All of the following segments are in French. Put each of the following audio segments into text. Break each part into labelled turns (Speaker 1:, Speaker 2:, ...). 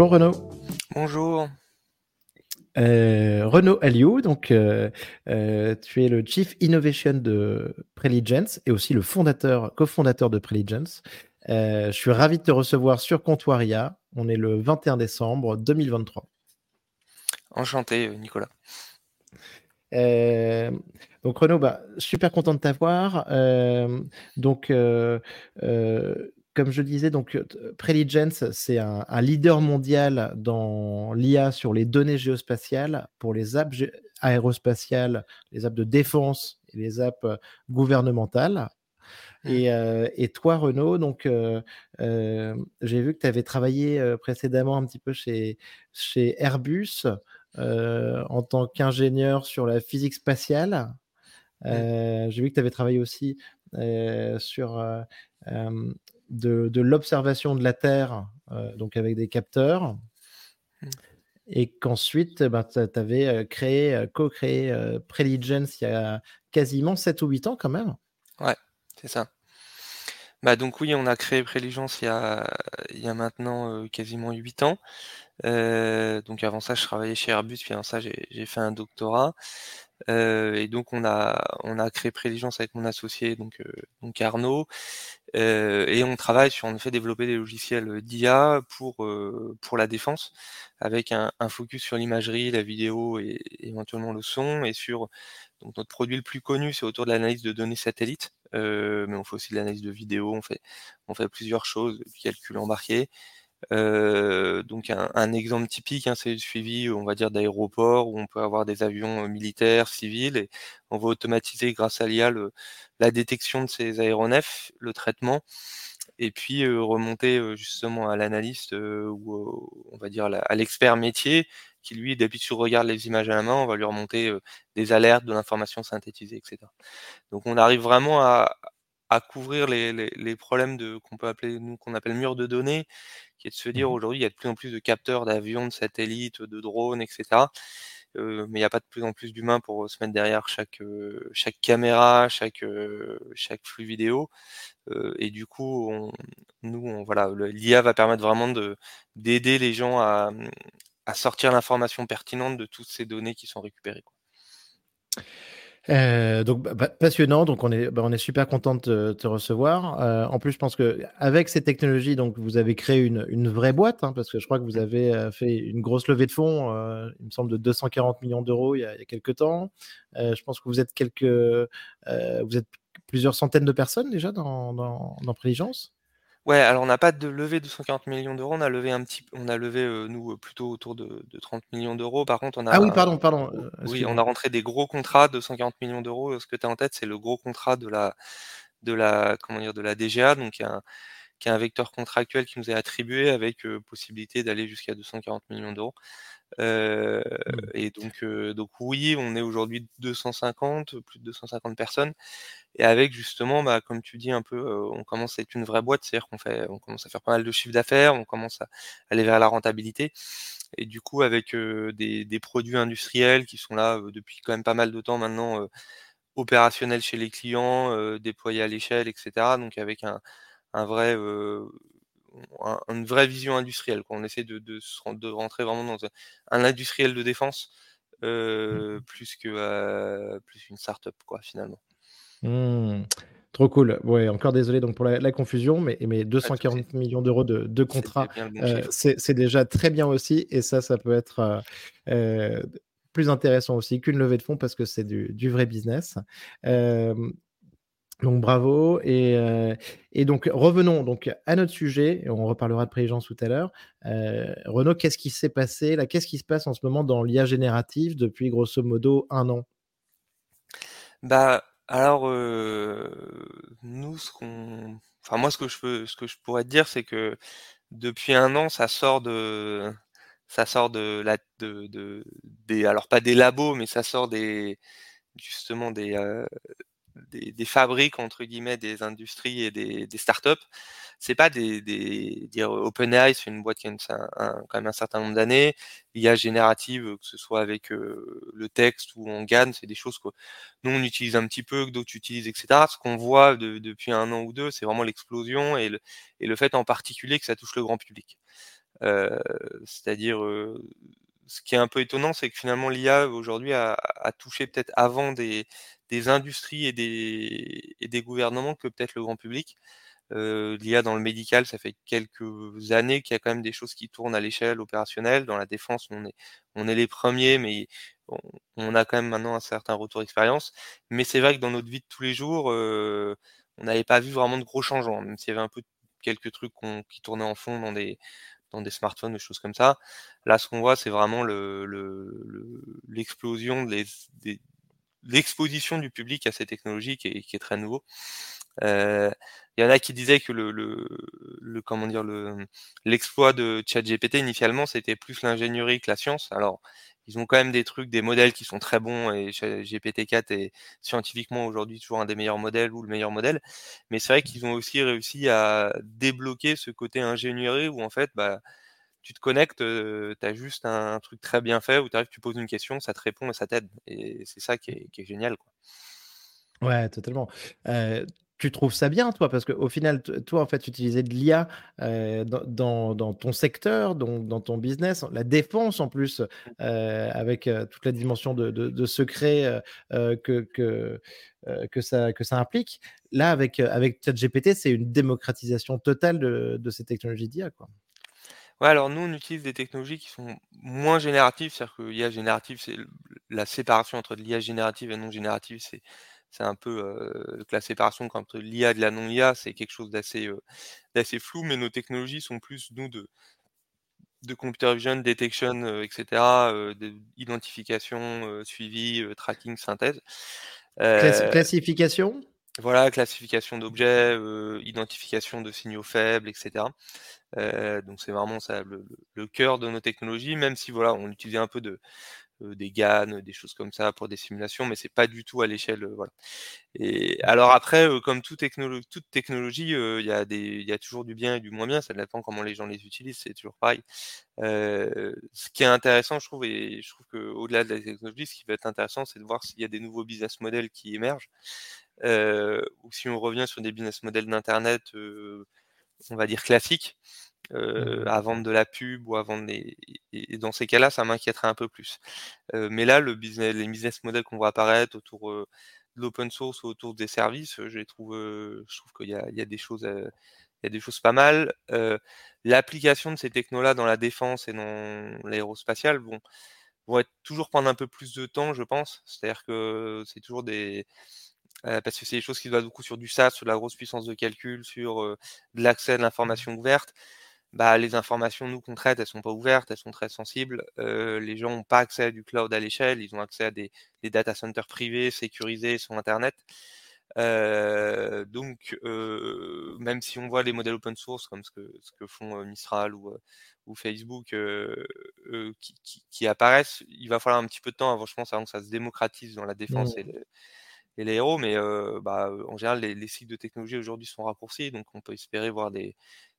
Speaker 1: Bonjour Renaud.
Speaker 2: Bonjour.
Speaker 1: Euh, Renaud Aliou, donc euh, euh, tu es le Chief Innovation de Preligence et aussi le fondateur, cofondateur de Preligence. je suis ravi de te recevoir sur Comptoiria. On est le 21 décembre 2023.
Speaker 2: Enchanté, Nicolas.
Speaker 1: donc Renaud, bah, super content de t'avoir. donc comme je disais, donc Preligence, c'est un, leader mondial dans l'IA sur les données géospatiales pour les apps aérospatiales, les apps de défense et les apps gouvernementales. Mmh. Et, toi, Renaud, donc j'ai vu que tu avais travaillé précédemment un petit peu chez, chez Airbus en tant qu'ingénieur sur la physique spatiale. Mmh. J'ai vu que tu avais travaillé aussi sur de, l'observation de la Terre, euh, donc avec des capteurs, mmh. et qu'ensuite, ben, tu avais euh, créé, euh, co-créé Preligence il y a quasiment 7 ou 8 ans quand même.
Speaker 2: Ouais, c'est ça. Bah donc oui, on a créé Preligence il y a, il y a maintenant quasiment 8 ans. donc avant ça, je travaillais chez Airbus, puis avant ça, j'ai fait un doctorat. et donc on a on a créé Préligence avec mon associé donc donc Arnaud euh, et on travaille sur en effet développer des logiciels d'IA pour euh, pour la défense, avec un, un focus sur l'imagerie, la vidéo et, éventuellement le son, et sur donc notre produit le plus connu, c'est autour de l'analyse de données satellites, euh, mais on fait aussi de l'analyse de vidéo, on fait on fait plusieurs choses, du calcul embarqué. Euh, donc un, un, exemple typique, hein, c'est le suivi, on va dire, d'aéroports où on peut avoir des avions militaires, civils, et on va automatiser grâce à l'IA la détection de ces aéronefs, le traitement, et puis remonter justement à l'analyste ou on va dire à l'expert métier qui lui d'habitude regarde les images à la main, on va lui remonter des alertes, de l'information synthétisée, etc. Donc on arrive vraiment à, à couvrir les, les, les problèmes de qu'on peut appeler nous qu'on appelle mur de données, qui est de se dire mmh aujourd'hui il y a de plus en plus de capteurs d'avions, de satellites, de drones, etc. Euh, mais il n'y a pas de plus en plus d'humains pour se mettre derrière chaque euh, chaque caméra, chaque euh, chaque flux vidéo. Euh, et du coup, on, nous, on, voilà, l'IA va permettre vraiment de d'aider les gens à, à sortir l'information pertinente de toutes ces données qui sont récupérées. Quoi.
Speaker 1: Euh, donc passionnant, donc on est, bah, on est super content de te, recevoir. Euh, en plus, je pense que avec ces technologies, donc vous avez créé une, vraie boîte, hein, parce que je crois que vous avez euh, fait une grosse levée de fonds, il me semble de 240 millions d'euros il, y a, quelques temps. Je pense que vous êtes quelques, vous êtes plusieurs centaines de personnes déjà dans, dans.
Speaker 2: Ouais, alors on n'a pas de levée de 140 millions d'euros, on a levé un petit on a levé, euh, nous, plutôt autour de de 30 millions d'euros. Par contre, on a
Speaker 1: Ah oui, pardon, pardon,
Speaker 2: euh, oui, on a rentré des gros contrats de 140 millions d'euros. Ce que tu as en tête, c'est le gros contrat de la de la comment dire? De la DGA, donc qui est un qui est un vecteur contractuel qui nous est attribué avec, euh, possibilité d'aller jusqu'à 240 millions d'euros. Euh, mmh. Et donc, euh, donc oui, on est aujourd'hui 250, plus de 250 personnes, et avec justement, bah, comme tu dis un peu, euh, on commence à être une vraie boîte, c'est-à-dire qu'on fait, on commence à faire pas mal de chiffres d'affaires, on commence à aller vers la rentabilité, et du coup avec des, des, produits industriels qui sont là depuis quand même pas mal de temps maintenant, opérationnels chez les clients, déployés à l'échelle, etc. Donc avec un, un vrai une vraie vision industrielle. Quoi. On essaie de, de, de, rentrer vraiment dans un, industriel de défense euh, mmh. plus que euh, plus une start-up, quoi, finalement.
Speaker 1: Mmh. Trop cool. Ouais, encore désolé donc pour la, confusion, mais, mais 240 millions d'euros de, de contrats, euh, c'est déjà très bien aussi. Et ça, ça peut être plus intéressant aussi qu'une levée de fonds parce que c'est du, du, vrai business. Donc bravo. Et, euh, et, donc revenons donc à notre sujet. Et on reparlera de Préligence tout à l'heure. Euh, Renaud, qu'est-ce qui s'est passé là? Qu'est-ce qui se passe en ce moment dans l'IA générative depuis grosso modo un an?
Speaker 2: Bah alors euh, nous, ce qu'on, enfin moi ce que je peux, ce que je pourrais te dire, c'est que depuis un an, ça sort de, ça sort de la, alors pas des labos, mais ça sort des justement des, des, des, fabriques entre guillemets des industries et des, des startups. C'est pas des, des dire OpenAI, c'est une boîte qui a un, quand même un certain nombre d'années. l'IA générative, que ce soit avec euh, le texte ou en GAN, c'est des choses que nous on utilise un petit peu, que d'autres utilisent, etc. Ce qu'on voit de, depuis un an ou deux, c'est vraiment l'explosion et le, et le fait en particulier que ça touche le grand public. c'est-à-dire, ce qui est un peu étonnant, c'est que finalement l'IA aujourd'hui a, touché peut-être avant des, industries et des, et des gouvernements que peut-être le grand public. L'IA dans le médical, ça fait quelques années qu'il y a quand même des choses qui tournent à l'échelle opérationnelle. Dans la défense, on est, on est les premiers, mais on, a quand même maintenant un certain retour d'expérience. Mais c'est vrai que dans notre vie de tous les jours, on n'avait pas vu vraiment de gros changements, même s'il y avait un peu quelques trucs qui tournaient en fond dans des, dans des smartphones, des choses comme ça. Là, ce qu'on voit, c'est vraiment l'explosion, le, l'exposition du public à ces technologies qui est, qui est très nouveau. Euh, il y en a qui disaient que le, le, le comment dire le l'exploit de ChatGPT initialement c'était plus l'ingénierie que la science. Alors ils ont quand même des trucs, des modèles qui sont très bons et GPT-4 est scientifiquement aujourd'hui toujours un des meilleurs modèles ou le meilleur modèle. Mais c'est vrai qu'ils ont aussi réussi à débloquer ce côté ingénierie où en fait, bah, tu te connectes, tu as juste un, truc très bien fait où tu arrives, tu poses une question, ça te répond et ça t'aide. Et c'est ça qui est, qui est génial. Quoi.
Speaker 1: Ouais, totalement tu trouves ça bien, toi? Parce qu'au final, toi, en fait, tu utilisais de l'IA euh, dans, dans, ton secteur, donc dans ton business, la défense en plus, euh, avec toute la dimension de, de, secret que, que, que, ça, que ça implique. Là, avec, avec ChatGPT, c'est une démocratisation totale de, de ces technologies d'IA. Quoi.
Speaker 2: Ouais, alors nous, on utilise des technologies qui sont moins génératives, c'est-à-dire que l'IA générative, c'est la séparation entre l'IA générative et non générative, c'est c'est un peu euh, que la séparation entre l'IA et de la non-IA, c'est quelque chose d'assez d'assez flou, mais nos technologies sont plus, nous, de, de computer vision, detection, etc., identification, suivi, tracking, synthèse.
Speaker 1: classification?
Speaker 2: Voilà, classification d'objets, identification de signaux faibles, etc. donc c'est vraiment ça le, cœur de nos technologies, même si voilà, on utilisait un peu euh, des GAN, des choses comme ça pour des simulations, mais c'est pas du tout à l'échelle. Euh. Et alors après, euh, comme toute technologie, il y a toujours du bien et du moins bien. Ça dépend comment les gens les utilisent. C'est toujours pareil. ce qui est intéressant, je trouve, et je trouve que au-delà de la technologie, ce qui va être intéressant, c'est de voir s'il y a des nouveaux business models qui émergent, ou si on revient sur des business models d'internet, on va dire classiques euh, à vendre de la pub ou à vendre des... Et dans ces cas-là, ça m'inquiéterait un peu plus. Euh, mais là, le business, les business models qu'on voit apparaître autour euh, de l'open source ou autour des services, je trouve, je trouve qu'il y a, il y a des choses, il y a des choses pas mal. L'application de ces technos-là dans la défense et dans l'aérospatial, bon, vont être toujours prendre un peu plus de temps, je pense. C'est-à-dire que c'est toujours des parce que c'est des choses qui doivent beaucoup sur du SAS, sur la grosse puissance de calcul, sur de l'accès à l'information ouverte bah, les informations nous qu'on traite, elles sont pas ouvertes, elles sont très sensibles. Euh, les gens n'ont pas accès à du cloud à l'échelle, ils ont accès à des, des data centers privés sécurisés sur Internet. Euh, donc, euh, même si on voit les modèles open source comme ce que, ce que font Mistral ou, ou Facebook qui, qui, qui, apparaissent, il va falloir un petit peu de temps avant, je pense, avant que ça se démocratise dans la défense et, et les héros. Mais bah, en général, les, les cycles de technologie aujourd'hui sont raccourcis, donc on peut espérer voir des,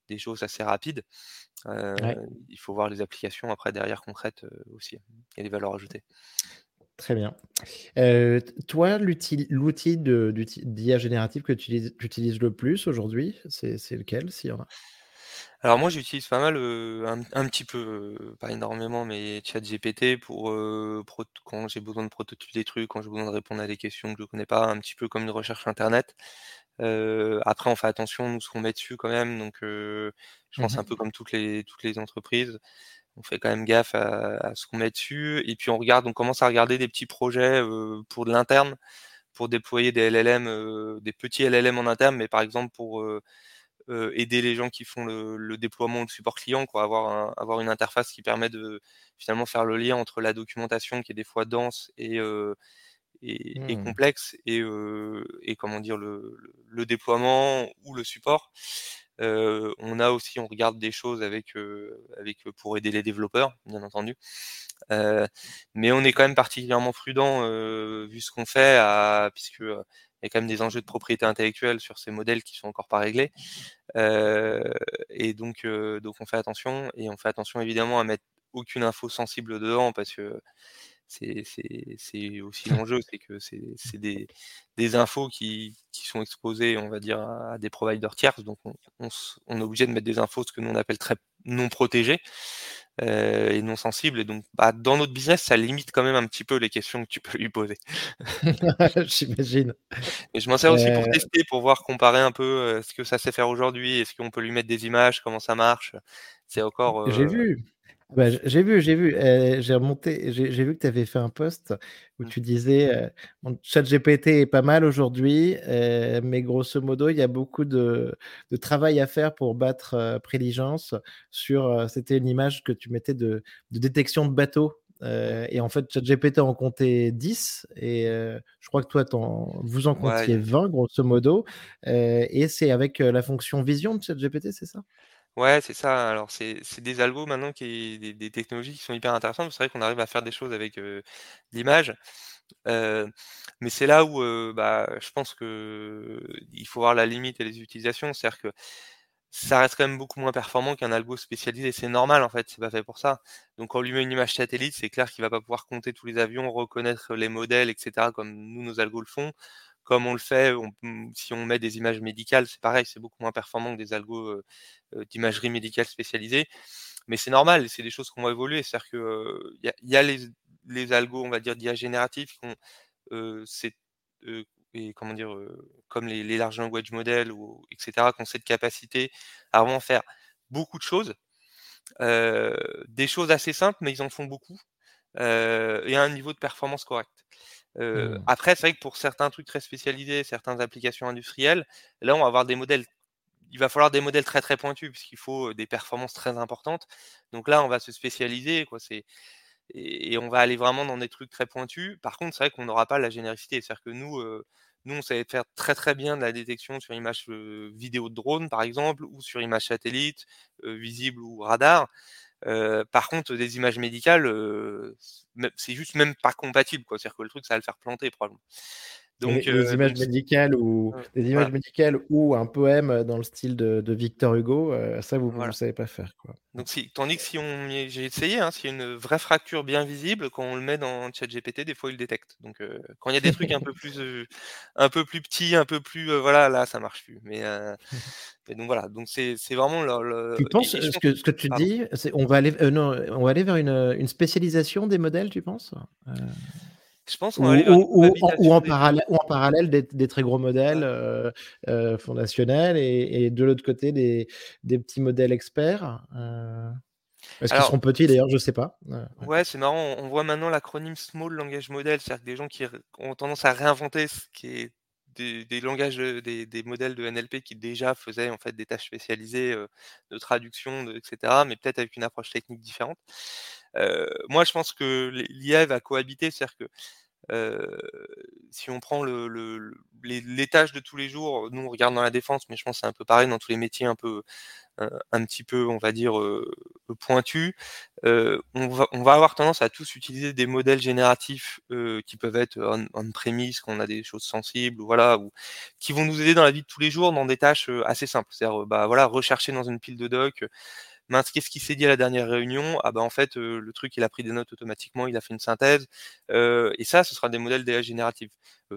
Speaker 2: des choses assez rapides. Il faut voir les applications après derrière concrètes aussi. A des valeurs ajoutées.
Speaker 1: Très bien. toi, l'outil d'IA générative que tu utilises le plus aujourd'hui, c'est lequel, s'il y en a?
Speaker 2: Alors moi j'utilise pas mal, un, petit peu, pas énormément, mais ChatGPT pour, quand j'ai besoin de prototyper des trucs, quand j'ai besoin de répondre à des questions que je connais pas, un petit peu comme une recherche internet. après on fait attention, nous, ce qu'on met dessus quand même, donc je pense un mmh peu comme toutes les toutes les entreprises. On fait quand même gaffe à ce qu'on met dessus et puis on regarde on commence à regarder des petits projets, pour de l'interne, pour déployer des LLM, des petits LLM en interne, mais par exemple pour, aider les gens qui font le, déploiement ou le support client, quoi, avoir, avoir une interface qui permet de finalement faire le lien entre la documentation qui est des fois dense et, et, mmh. complexe et, et comment dire le, le, déploiement ou le support. on a aussi, on regarde des choses avec, avec pour aider les développeurs, bien entendu. mais on est quand même particulièrement prudent vu ce qu'on fait, à, puisque il y a quand même des enjeux de propriété intellectuelle sur ces modèles qui sont encore pas réglés. Euh, et donc, donc on fait attention et on fait attention évidemment à mettre aucune info sensible dedans parce que c'est aussi l'enjeu, c'est que c'est des, des, infos qui, qui, sont exposées, on va dire, à, des providers tierces. Donc, on, on, est obligé de mettre des infos, ce que nous on appelle très non protégées euh, et non sensibles. Et donc, bah, dans notre business, ça limite quand même un petit peu les questions que tu peux lui poser.
Speaker 1: J'imagine.
Speaker 2: Et je m'en sers aussi pour euh tester, pour voir, comparer un peu euh, ce que ça sait faire aujourd'hui, est-ce qu'on peut lui mettre des images, comment ça marche. C'est encore.
Speaker 1: J'ai vu. Bah, j'ai vu, j'ai vu, j'ai remonté, j'ai vu que tu avais fait un post où mmh. tu disais mon chat GPT est pas mal aujourd'hui, mais grosso modo, il y a beaucoup de, de, travail à faire pour battre Préligence sur. C'était une image que tu mettais de, de détection de bateau. et en fait, ChatGPT en comptait 10, et je crois que toi, vous en comptiez 20, grosso modo. et c'est avec la fonction vision de ChatGPT, c'est ça?
Speaker 2: Ouais, c'est ça. Alors, c'est des algos maintenant qui des des technologies qui sont hyper intéressantes. C'est vrai qu'on arrive à faire des choses avec, l'image. mais c'est là où, bah, je pense qu'il faut voir la limite et les utilisations. C'est-à-dire que ça reste quand même beaucoup moins performant qu'un algo spécialisé. C'est normal, en fait, c'est pas fait pour ça. Donc on lui met une image satellite, c'est clair qu'il va pas pouvoir compter tous les avions, reconnaître les modèles etc. comme nous, nos algos le font comme on le fait, mmh, si on met des images médicales, c'est pareil, c'est beaucoup moins performant que des algos d'imagerie médicale spécialisée. Mais c'est normal, c'est des choses qui vont évoluer. C'est-à-dire qu'il y, a les, algos, on va dire, d'IA génératifs qui ont c'est comme les, large language models, ou, etc., qui ont cette capacité à vraiment faire beaucoup de choses. des choses assez simples, mais ils en font beaucoup. et à un niveau de performance correct. Mmh. Après, c'est vrai que pour certains trucs très spécialisés, certaines applications industrielles, là, on va avoir des modèles. Il va falloir des modèles très très pointus puisqu'il faut des performances très importantes. Donc là, on va se spécialiser, quoi. C'est et, on va aller vraiment dans des trucs très pointus. Par contre, c'est vrai qu'on n'aura pas la généricité. C'est-à-dire que nous, nous, on savait faire très très bien de la détection sur image vidéo de drone, par exemple, ou sur image satellite, visible ou radar par contre, des images médicales, c'est juste même pas compatible. C'est-à-dire que le truc, ça va le faire planter probablement.
Speaker 1: Donc, des, images médicales ou des images médicales ou un poème dans le style de, Victor Hugo, ça vous ne savez pas faire quoi.
Speaker 2: Donc si, tandis que si on, j'ai essayé, hein, s'il y a une vraie fracture bien visible, quand on le met dans ChatGPT, des fois il le détecte. Donc quand il y a des trucs un peu plus, un peu plus petits, un peu plus, voilà, là ça marche plus. Mais, donc voilà, donc c'est vraiment le.
Speaker 1: tu penses ce que, ce que tu dis, on va aller, non, on va aller vers une, une spécialisation des modèles, tu penses?
Speaker 2: Je pense
Speaker 1: ou, ou, en parallèle, ou en parallèle des, très gros modèles euh, euh, fondationnels et, de l'autre côté des, des, petits modèles experts. Euh... Est-ce qu'ils seront petits d'ailleurs? Je ne sais pas.
Speaker 2: ouais, c'est marrant. On voit maintenant l'acronyme Small Language Model, c'est-à-dire des gens qui ont tendance à réinventer ce qui est des, langages, des, des, modèles de NLP qui déjà faisaient en fait des tâches spécialisées de traduction, etc., mais peut-être avec une approche technique différente. Euh, moi, je pense que l'IA va cohabiter, c'est-à-dire que si on prend le, les, tâches de tous les jours, nous on regarde dans la défense, mais je pense que c'est un peu pareil dans tous les métiers un peu un, petit peu, on va dire, pointus. on, va, on va avoir tendance à tous utiliser des modèles génératifs qui peuvent être en, prémisse, quand on a des choses sensibles, voilà, ou qui vont nous aider dans la vie de tous les jours dans des tâches assez simples. C'est-à-dire, bah voilà, rechercher dans une pile de doc mince, qu'est-ce qui s'est dit à la dernière réunion Ah bah en fait, le truc, il a pris des notes automatiquement, il a fait une synthèse. et ça, ce sera des modèles d'IA génératifs.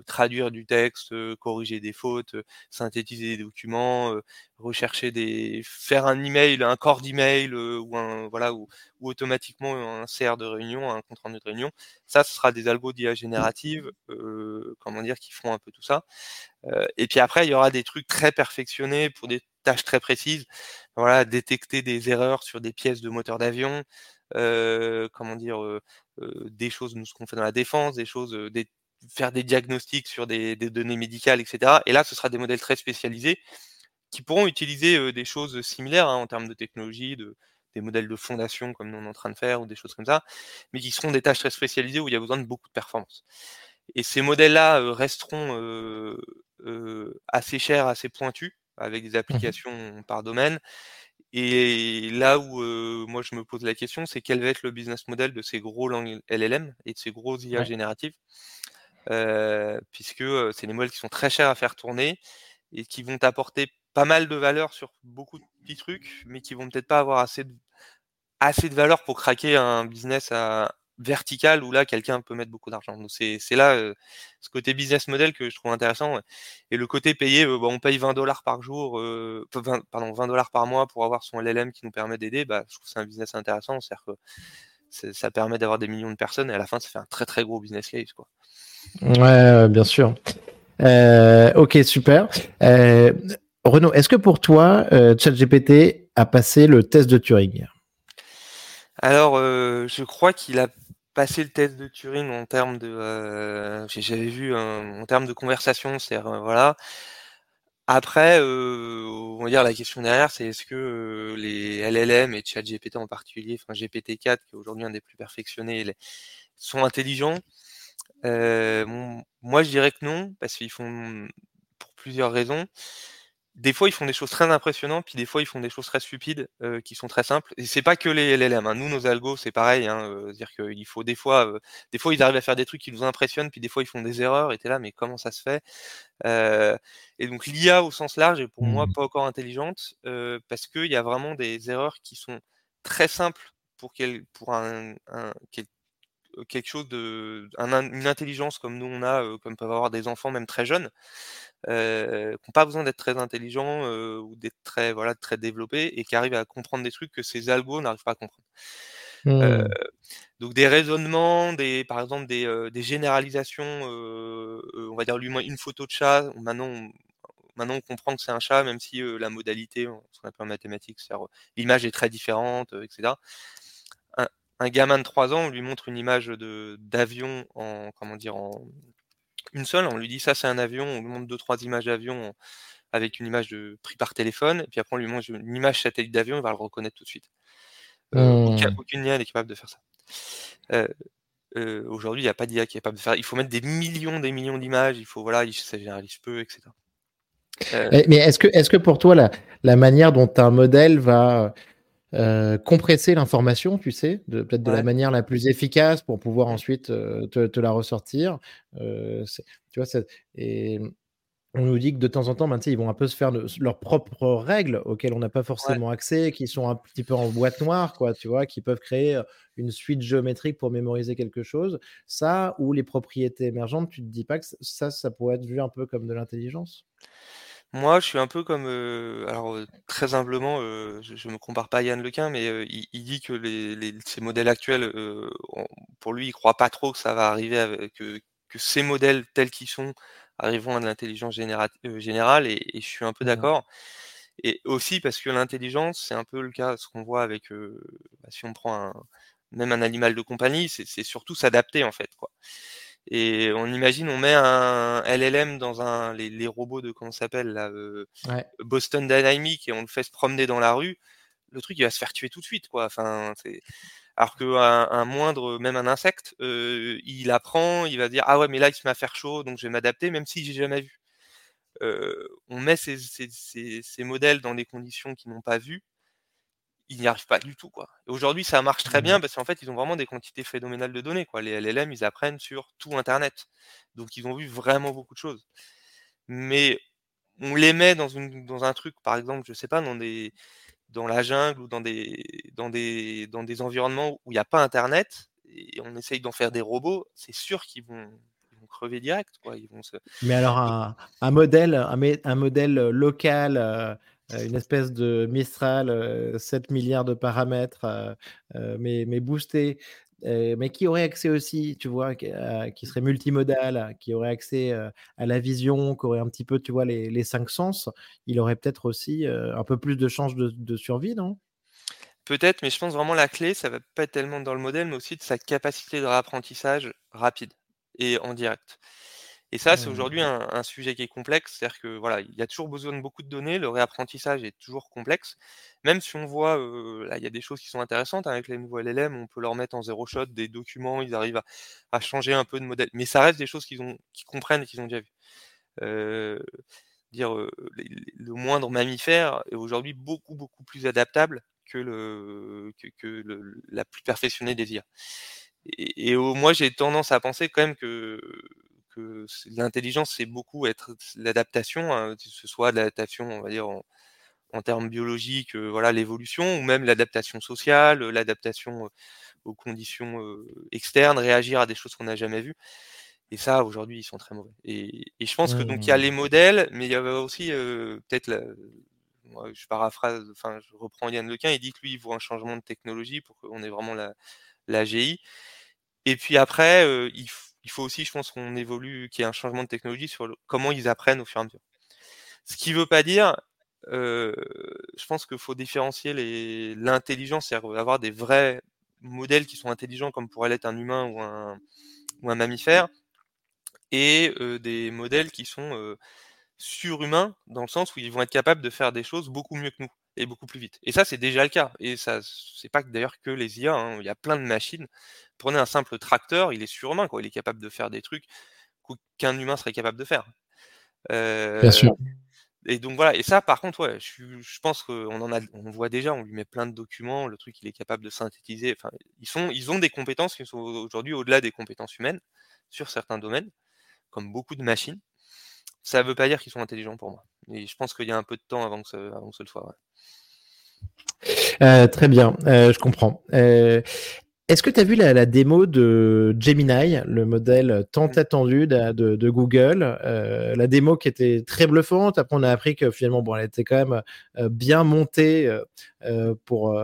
Speaker 2: traduire du texte, corriger des fautes, synthétiser des documents, rechercher des, faire un email, un corps d'email ou un voilà ou, automatiquement un CR de réunion, un compte de réunion. Ça, ce sera des algos d'IA générative, comment dire, qui feront un peu tout ça. et puis après, il y aura des trucs très perfectionnés pour des tâches très précises. Voilà, détecter des erreurs sur des pièces de moteur d'avion, euh, comment dire, euh, euh, des choses, nous ce qu'on fait dans la défense, des choses, des, faire des diagnostics sur des, des, données médicales, etc. Et là, ce sera des modèles très spécialisés qui pourront utiliser des choses similaires hein, en termes de technologie, de, des modèles de fondation comme nous on est en train de faire ou des choses comme ça, mais qui seront des tâches très spécialisées où il y a besoin de beaucoup de performance. Et ces modèles-là resteront assez chers, assez pointus, avec des mmh applications par domaine. Et là où moi je me pose la question, c'est quel va être le business model de ces gros LLM et de ces gros IA génératifs, puisque c'est des modèles qui sont très chers à faire tourner et qui vont apporter pas mal de valeur sur beaucoup de petits trucs, mais qui vont peut-être pas avoir assez de, assez de valeur pour craquer un business à, verticale où là, quelqu'un peut mettre beaucoup d'argent. Donc c'est là ce côté business model que je trouve intéressant. Et le côté payé, bah, on paye 20 dollars par jour, pardon, 20 dollars par mois pour avoir son LLM qui nous permet d'aider. Bah, je trouve c'est un business intéressant. C'est-à-dire que ça permet d'avoir des millions de personnes et à la fin, ça fait un très très gros business case. Quoi.
Speaker 1: Ouais, bien sûr. ok, super. Renaud, est-ce que pour toi, ChatGPT a passé le test de Turing?
Speaker 2: Alors, euh, je crois qu'il a passé le test de Turing en termes de, euh, j'avais vu en termes de conversation, c'est euh, voilà. Après, on va dire la question derrière, c'est est-ce que les LLM et ChatGPT en particulier, enfin GPT-4 qui est aujourd'hui un des plus perfectionnés, sont intelligents? Moi, je dirais que non, parce qu'ils font pour plusieurs raisons des fois, ils font des choses très impressionnantes, puis des fois, ils font des choses très stupides, euh, qui sont très simples. Et c'est pas que les LLM. Hein. Nous, nos algos, c'est pareil. Hein, euh, dire qu'il faut des fois, euh, des fois, ils arrivent à faire des trucs qui nous impressionnent, puis des fois, ils font des erreurs. Et t'es là, mais comment ça se fait Et donc, l'IA au sens large est pour moi mmh. pas encore intelligente, parce qu'il y a vraiment des erreurs qui sont très simples pour, quel, pour un, un quelque chose de une intelligence comme nous on a, comme peuvent avoir des enfants même très jeunes, euh, qui n'ont pas besoin d'être très intelligents ou d'être très voilà très développés et qui arrivent à comprendre des trucs que ces algos n'arrivent pas à comprendre. Mmh. donc des raisonnements, des par exemple des, des généralisations, on va dire lui une photo de chat, maintenant on, maintenant on comprend que c'est un chat, même si la modalité, ce qu'on appelle en mathématiques, l'image est très différente, etc un gamin de 3 ans, on lui montre une image de d'avion en comment dire en une seule, on lui dit ça c'est un avion, on lui montre deux trois images d'avion avec une image de pris par téléphone, et puis après on lui montre une image satellite d'avion, il va le reconnaître tout de suite. Euh, mmh. aucune, IA n'est capable de faire ça. Euh, euh, aujourd'hui, il n'y a pas d'IA qui est capable de faire. Il faut mettre des millions, des millions d'images. Il faut voilà, ça généralise peu, etc.
Speaker 1: Mais est-ce que, est-ce que pour toi la, la manière dont un modèle va euh, compresser l'information, tu sais, peut-être de la manière la plus efficace pour pouvoir ensuite euh, te, la ressortir. Euh, tu vois, et on nous dit que de temps en temps, ben, ils vont un peu se faire leurs propres règles auxquelles on n'a pas forcément accès, qui sont un petit peu en boîte noire, quoi, tu vois, qui peuvent créer une suite géométrique pour mémoriser quelque chose. Ça, ou les propriétés émergentes, tu te dis pas que ça, ça pourrait être vu un peu comme de l'intelligence?
Speaker 2: Moi, je suis un peu comme, alors, très humblement, je ne me compare pas à Yann Lequin, mais il dit que les ces modèles actuels, pour lui, il croit pas trop que ça va arriver avec que ces modèles tels qu'ils sont arriveront à l'intelligence générale et je suis un peu mmh d'accord et aussi parce que l'intelligence, c'est un peu le cas, ce qu'on voit avec, bah, si on prend un même un animal de compagnie, c'est surtout s'adapter, en fait, quoi. Et on imagine, on met un LLM dans un les, les robots de comment s'appelle là, euh, Boston Dynamics et on le fait se promener dans la rue, le truc il va se faire tuer tout de suite quoi. Enfin, c'est alors que un, moindre, même un insecte, euh, il apprend, il va dire ah ouais mais là il se met à faire chaud donc je vais m'adapter même si j'ai jamais vu. Euh, on met ces, ces, ces, ces modèles dans des conditions qu'ils n'ont pas vues ils n'y arrivent pas du tout. Quoi. aujourd'hui, ça marche très bien mmh. parce qu'en fait, ils ont vraiment des quantités phénoménales de données. Quoi. Les LLM, ils apprennent sur tout Internet. Donc, ils ont vu vraiment beaucoup de choses. Mais on les met dans, une, dans un truc, par exemple, je sais pas, dans, des, dans la jungle ou dans des, dans des, dans des environnements où il n'y a pas Internet, et on essaye d'en faire des robots, c'est sûr qu'ils vont, crever direct. Quoi. Ils vont se...
Speaker 1: Mais alors, un, un modèle, un, un modèle local. Euh, une espèce de Mistral, 7 euh, milliards de paramètres, euh, mais, mais boosté, mais qui aurait accès aussi, tu vois, qui, serait multimodal, qui aurait accès à la vision, qui aurait un petit peu, tu vois, les, les cinq sens, il aurait peut-être aussi un peu plus de chances de, survie, non?
Speaker 2: Peut-être, mais je pense vraiment la clé, ça va pas être tellement dans le modèle, mais aussi de sa capacité de réapprentissage rapide et en direct. Et ça, c'est mmh. aujourd'hui un, sujet qui est complexe, c'est-à-dire que voilà, il y a toujours besoin de beaucoup de données, le réapprentissage est toujours complexe. Même si on voit, là, il y a des choses qui sont intéressantes avec les nouveaux LLM, on peut leur mettre en zéro shot des documents, ils arrivent à, changer un peu de modèle, mais ça reste des choses qu'ils ont, qu'ils comprennent et qu'ils ont déjà vues. dire le moindre mammifère est aujourd'hui beaucoup beaucoup plus adaptable que le que, la plus perfectionnée des IA. Et, et moi, j'ai tendance à penser quand même que l'intelligence, c'est beaucoup être l'adaptation, hein, que ce soit l'adaptation, on va dire, en, termes biologiques, voilà, l'évolution, ou même l'adaptation sociale, l'adaptation aux conditions externes, réagir à des choses qu'on n'a jamais vues. Et ça, aujourd'hui, ils sont très mauvais. Et, je pense que donc il y a les modèles, mais il y avait aussi peut-être je paraphrase, enfin je reprends Yann Lequin, il dit que lui il voit un changement de technologie pour qu'on ait vraiment la, la GI. Et puis après, il, faut aussi, je pense, qu'on évolue, qu'il y ait un changement de technologie sur comment ils apprennent au fur et à mesure. Ce qui ne veut pas dire, je pense qu'il faut différencier l'intelligence, c'est-à-dire avoir des vrais modèles qui sont intelligents comme pourrait l'être un humain ou un, ou un mammifère, et des modèles qui sont surhumains dans le sens où ils vont être capables de faire des choses beaucoup mieux que nous et beaucoup plus vite. Et ça, c'est déjà le cas. Et ça, c'est pas d'ailleurs que les IA. Hein. Il y a plein de machines. Prenez un simple tracteur, il est surhumain, quoi. Il est capable de faire des trucs qu'un humain serait capable de faire.
Speaker 1: Bien sûr. Euh,
Speaker 2: et donc voilà. Et ça, par contre, ouais, je, je pense qu'on en a, on voit déjà. On lui met plein de documents. Le truc, il est capable de synthétiser. Enfin, ils sont, ils ont des compétences qui sont aujourd'hui au-delà des compétences humaines sur certains domaines, comme beaucoup de machines. Ça ne veut pas dire qu'ils sont intelligents pour moi. Et je pense qu'il y a un peu de temps avant que ce, avant que ce le soit.
Speaker 1: Euh, très bien, euh, je comprends. Euh, est-ce que tu as vu la, démo de Gemini, le modèle tant attendu de, Google La démo qui était très bluffante. Après, on a appris que finalement, bon, elle était quand même bien montée pour,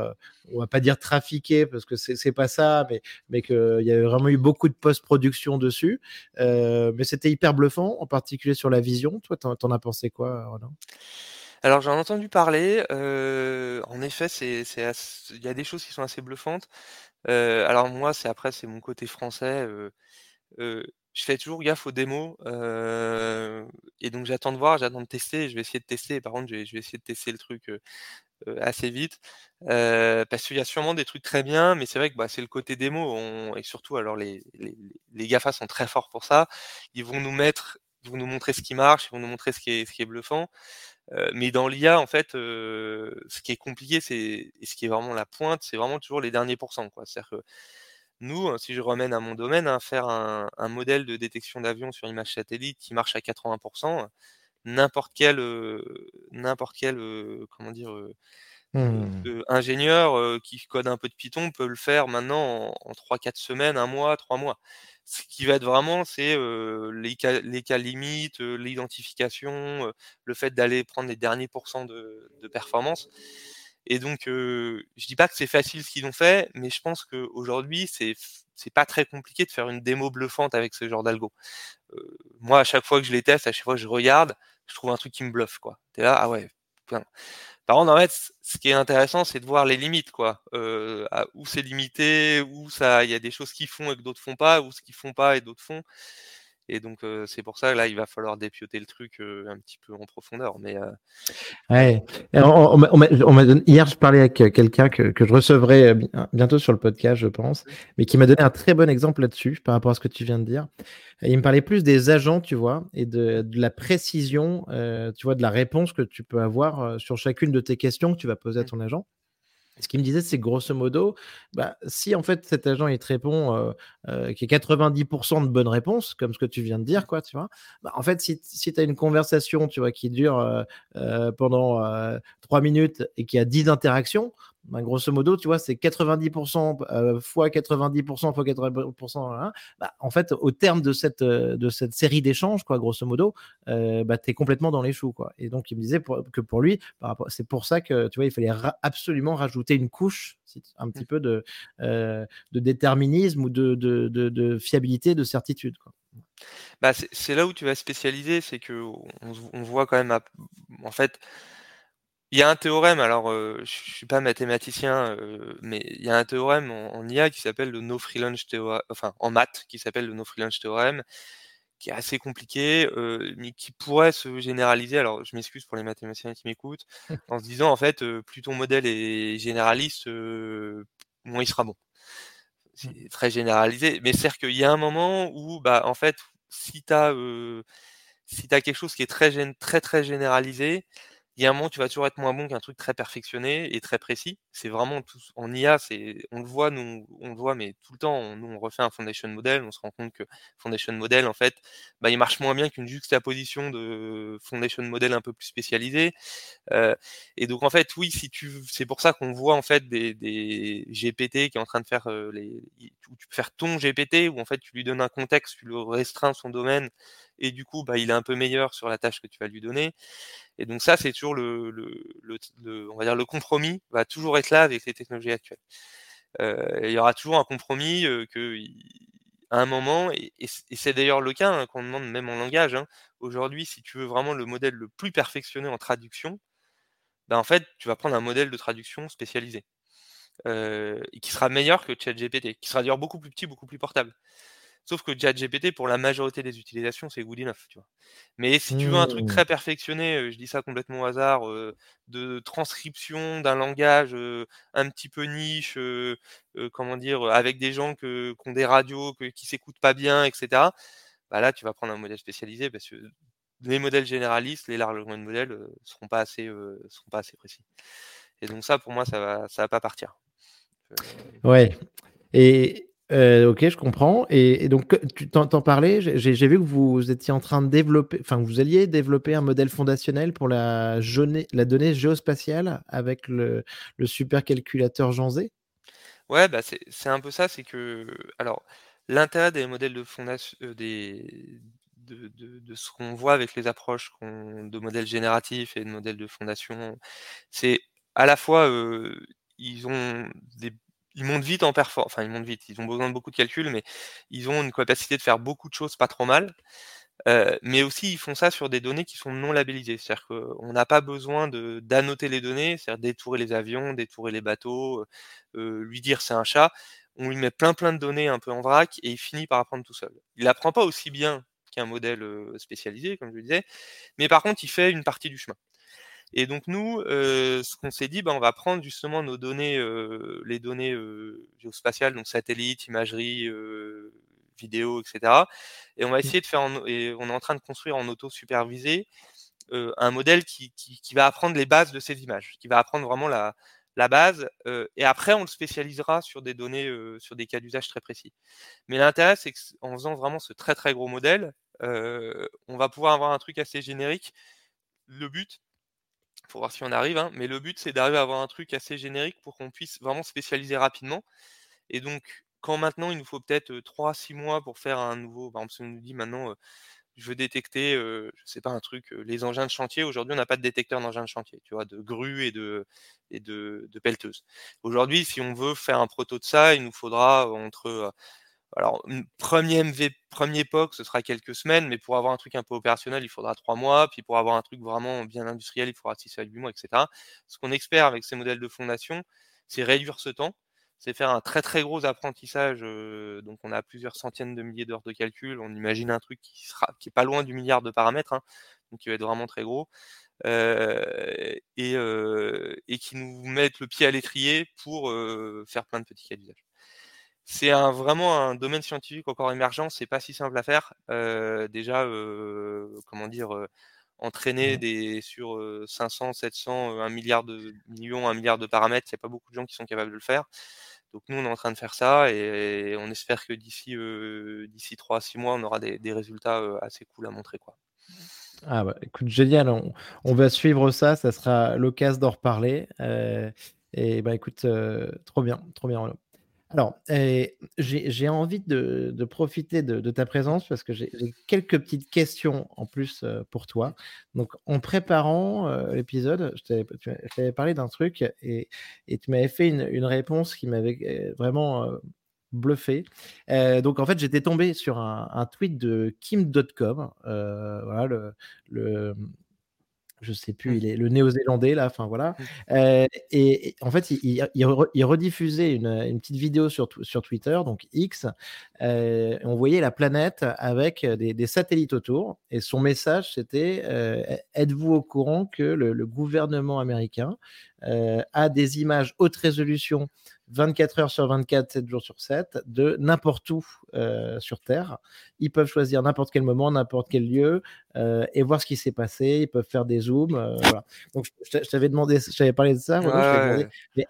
Speaker 1: on va pas dire trafiquer parce que c'est pas ça, mais, mais qu'il y avait vraiment eu beaucoup de post-production dessus. mais c'était hyper bluffant, en particulier sur la vision. Toi, t'en en as pensé quoi, Roland
Speaker 2: alors j'en ai entendu parler. en effet, c'est, il y a des choses qui sont assez bluffantes. Alors moi, c'est après, c'est mon côté français. je fais toujours gaffe aux démos. et donc j'attends de voir, j'attends de tester. Je vais essayer de tester. par contre, je vais, essayer de tester le truc assez vite. parce qu'il y a sûrement des trucs très bien, mais c'est vrai que bah, c'est le côté démo. et surtout, alors les, les, les GAFA sont très forts pour ça. Ils vont nous mettre, ils vont nous montrer ce qui marche, ils vont nous montrer ce qui est, ce qui est bluffant mais dans l'IA, en fait, ce qui est compliqué, c'est et ce qui est vraiment la pointe, c'est vraiment toujours les derniers pourcents. C'est-à-dire que nous, hein, si je remène à mon domaine, hein, faire un, modèle de détection d'avion sur image satellite qui marche à 80%, n'importe quel, n'importe quel, comment dire, mmh. ingénieur qui code un peu de Python peut le faire maintenant en, en 3-4 semaines, un mois, trois mois ce qui va être vraiment, c'est les, cas, les cas limites, l'identification, le fait d'aller prendre les derniers pourcents de, de performance. Et donc, je dis pas que c'est facile ce qu'ils ont fait, mais je pense qu'aujourd'hui, c'est c'est pas très compliqué de faire une démo bluffante avec ce genre d'algo. moi, à chaque fois que je les teste, à chaque fois que je regarde, je trouve un truc qui me bluffe, quoi. T'es là, ah ouais, par contre, en fait, ce qui est intéressant, c'est de voir les limites, quoi. Euh, où c'est limité, où ça, il y a des choses qui font et que d'autres font pas, où ce qu'ils font pas et d'autres font. Et donc, c'est pour ça que là, il va falloir dépioter le truc un petit peu en profondeur. Mais,
Speaker 1: ouais. hier, je parlais avec quelqu'un que, je recevrai bientôt sur le podcast, je pense, mais qui m'a donné un très bon exemple là-dessus par rapport à ce que tu viens de dire. Il me parlait plus des agents, tu vois, et de, la précision, tu vois, de la réponse que tu peux avoir sur chacune de tes questions que tu vas poser à mmh. ton agent ce qu'il me disait, c'est grosso modo, bah, si en fait cet agent te répond euh, euh, qui est 90% de bonnes réponses, comme ce que tu viens de dire, quoi, tu vois, bah, en fait, si, si tu as une conversation, qui dure euh, pendant 3 minutes et qui a 10 interactions, bah, grosso modo, tu vois, c'est 90% euh, fois 90% fois 80%. Hein, bah, en fait, au terme de cette, euh, de cette série d'échanges, quoi, grosso modo, euh, bah, tu es complètement dans les choux. Quoi. Et donc, il me disait que pour lui, c'est pour ça que tu vois, il fallait absolument rajouter une couche, un petit mmh. peu de, de déterminisme ou de, de, de, fiabilité, de certitude. Quoi.
Speaker 2: Bah, c'est là où tu vas spécialiser, c'est que on, voit quand même, en fait, il y a un théorème, alors euh, je suis pas mathématicien, euh, mais il y a un théorème en, IA qui s'appelle le no free lunch théorème, enfin en maths qui s'appelle le no free lunch théorème, qui est assez compliqué, euh, mais qui pourrait se généraliser. Alors je m'excuse pour les mathématiciens qui m'écoutent, en se disant en fait plus ton modèle est généraliste, moins il sera bon. C'est mmh. très généralisé, mais c'est qu'il y a un moment où bah en fait si tu as si as quelque chose qui est très très très généralisé, il y a un moment, tu vas toujours être moins bon qu'un truc très perfectionné et très précis. C'est vraiment tout en IA, c'est on le voit, nous, on le voit, mais tout le temps, on, nous, on refait un foundation model, on se rend compte que foundation model, en fait, bah, il marche moins bien qu'une juxtaposition de foundation model un peu plus spécialisé. Euh, et donc, en fait, oui, si tu, c'est pour ça qu'on voit en fait des, des, GPT qui est en train de faire euh, les, tu peux faire ton GPT où en fait tu lui donnes un contexte, tu lui restreins son domaine et du coup, bah, il est un peu meilleur sur la tâche que tu vas lui donner. Et donc ça, c'est toujours le, le, on va dire le compromis va toujours être là avec les technologies actuelles. Euh, il y aura toujours un compromis euh, que à un moment, et, c'est d'ailleurs le cas hein, qu'on demande même en langage. Hein. Aujourd'hui, si tu veux vraiment le modèle le plus perfectionné en traduction, ben en fait, tu vas prendre un modèle de traduction spécialisé. Euh, qui sera meilleur que ChatGPT, qui sera d'ailleurs beaucoup plus petit, beaucoup plus portable. Sauf que ChatGPT, pour la majorité des utilisations, c'est good enough, tu vois. Mais si tu veux un truc mmh. très perfectionné, euh, je dis ça complètement au hasard, euh, de transcription d'un langage euh, un petit peu niche, comment dire, avec des gens que, qui ont des radios que, qui s'écoutent pas bien, etc. Bah là, tu vas prendre un modèle spécialisé parce que les modèles généralistes, les larges de modèles, seront pas assez, seront pas assez précis. Et donc ça, pour moi, ça va, ça va pas partir.
Speaker 1: Ouais. Et euh, ok, je comprends. Et, donc, tu t'en parlais, j'ai vu que vous étiez en train de développer, enfin, vous alliez développer un modèle fondationnel pour la, donnée géospatiale avec le, le supercalculateur Jean Z.
Speaker 2: Ouais, bah c'est un peu ça. C'est que, alors, l'intérêt des modèles de fondation, euh, de, ce qu'on voit avec les approches de modèles génératifs et de modèles de fondation, c'est à la fois, euh, ils ont des ils montent vite en performance. Enfin, ils montent vite. Ils ont besoin de beaucoup de calculs, mais ils ont une capacité de faire beaucoup de choses pas trop mal. Mais aussi, ils font ça sur des données qui sont non labellisées. C'est-à-dire qu'on n'a pas besoin d'annoter les données, c'est-à-dire détourer les avions, détourer les bateaux, lui dire c'est un chat. On lui met plein plein de données un peu en vrac et il finit par apprendre tout seul. Il n'apprend pas aussi bien qu'un modèle spécialisé, comme je le disais, mais par contre, il fait une partie du chemin. Et donc nous, euh, ce qu'on s'est dit, bah, on va prendre justement nos données, euh, les données euh, géospatiales, donc satellites, imagerie, vidéo, etc. Et on va mmh. essayer de faire, et on est en train de construire en auto supervisé un modèle qui, qui, va apprendre les bases de ces images, qui va apprendre vraiment la, la base, et après on le spécialisera sur des données, sur des cas d'usage très précis. Mais l'intérêt, c'est qu'en faisant vraiment ce très très gros modèle, on va pouvoir avoir un truc assez générique. Le but, faut voir si on arrive, hein, mais le but c'est d'arriver à avoir un truc assez générique pour qu'on puisse vraiment spécialiser rapidement. Et donc, quand maintenant il nous faut peut-être 3-6 mois pour faire un nouveau, par exemple, si on nous dit maintenant je veux détecter, je sais pas, un truc, les engins de chantier. Aujourd'hui, on n'a pas de détecteur d'engins de chantier, tu vois, de grues et de, et de pelleteuses. Aujourd'hui, si on veut faire un proto de ça, il nous faudra entre alors, premier MV, premier POC, ce sera quelques semaines, mais pour avoir un truc un peu opérationnel, il faudra trois mois. Puis pour avoir un truc vraiment bien industriel, il faudra six à huit mois, etc. Ce qu'on espère avec ces modèles de fondation, c'est réduire ce temps, c'est faire un très très gros apprentissage. donc on a plusieurs centaines de milliers d'heures de calcul. On imagine un truc qui sera qui est pas loin du milliard de paramètres, hein, donc qui va être vraiment très gros. et, qui nous mettent le pied à l'étrier pour faire plein de petits cas d'usage c'est un, vraiment un domaine scientifique encore émergent, c'est pas si simple à faire. Euh, déjà, euh, comment dire, euh, entraîner mmh. des, sur 500, 700, 1 milliard de millions, 1 milliard de paramètres, il n'y a pas beaucoup de gens qui sont capables de le faire. Donc nous, on est en train de faire ça et, on espère que d'ici d'ici 3 6 mois, on aura des, résultats assez cool à montrer. Quoi.
Speaker 1: Ah bah, écoute, génial, on, va suivre ça, ça sera l'occasion d'en reparler. et bah écoute, trop bien, trop bien. Alors, j'ai envie de, profiter de, ta présence parce que j'ai quelques petites questions en plus pour toi. Donc, en préparant l'épisode, je t'avais parlé d'un truc et, tu m'avais fait une, réponse qui m'avait vraiment bluffé. donc, en fait, j'étais tombé sur un, tweet de Kim.com, voilà, le je sais plus, mmh. il est le néo-zélandais là, enfin voilà. Mmh. et, en fait, il, rediffusait une, petite vidéo sur, sur Twitter, donc X. on voyait la planète avec des, satellites autour. Et son message, c'était Êtes-vous au courant que le, gouvernement américain a des images haute résolution 24 heures sur 24, 7 jours sur 7, de n'importe où sur Terre. Ils peuvent choisir n'importe quel moment, n'importe quel lieu et voir ce qui s'est passé. Ils peuvent faire des zooms. voilà. Donc, je, t'avais demandé, je t'avais parlé de ça.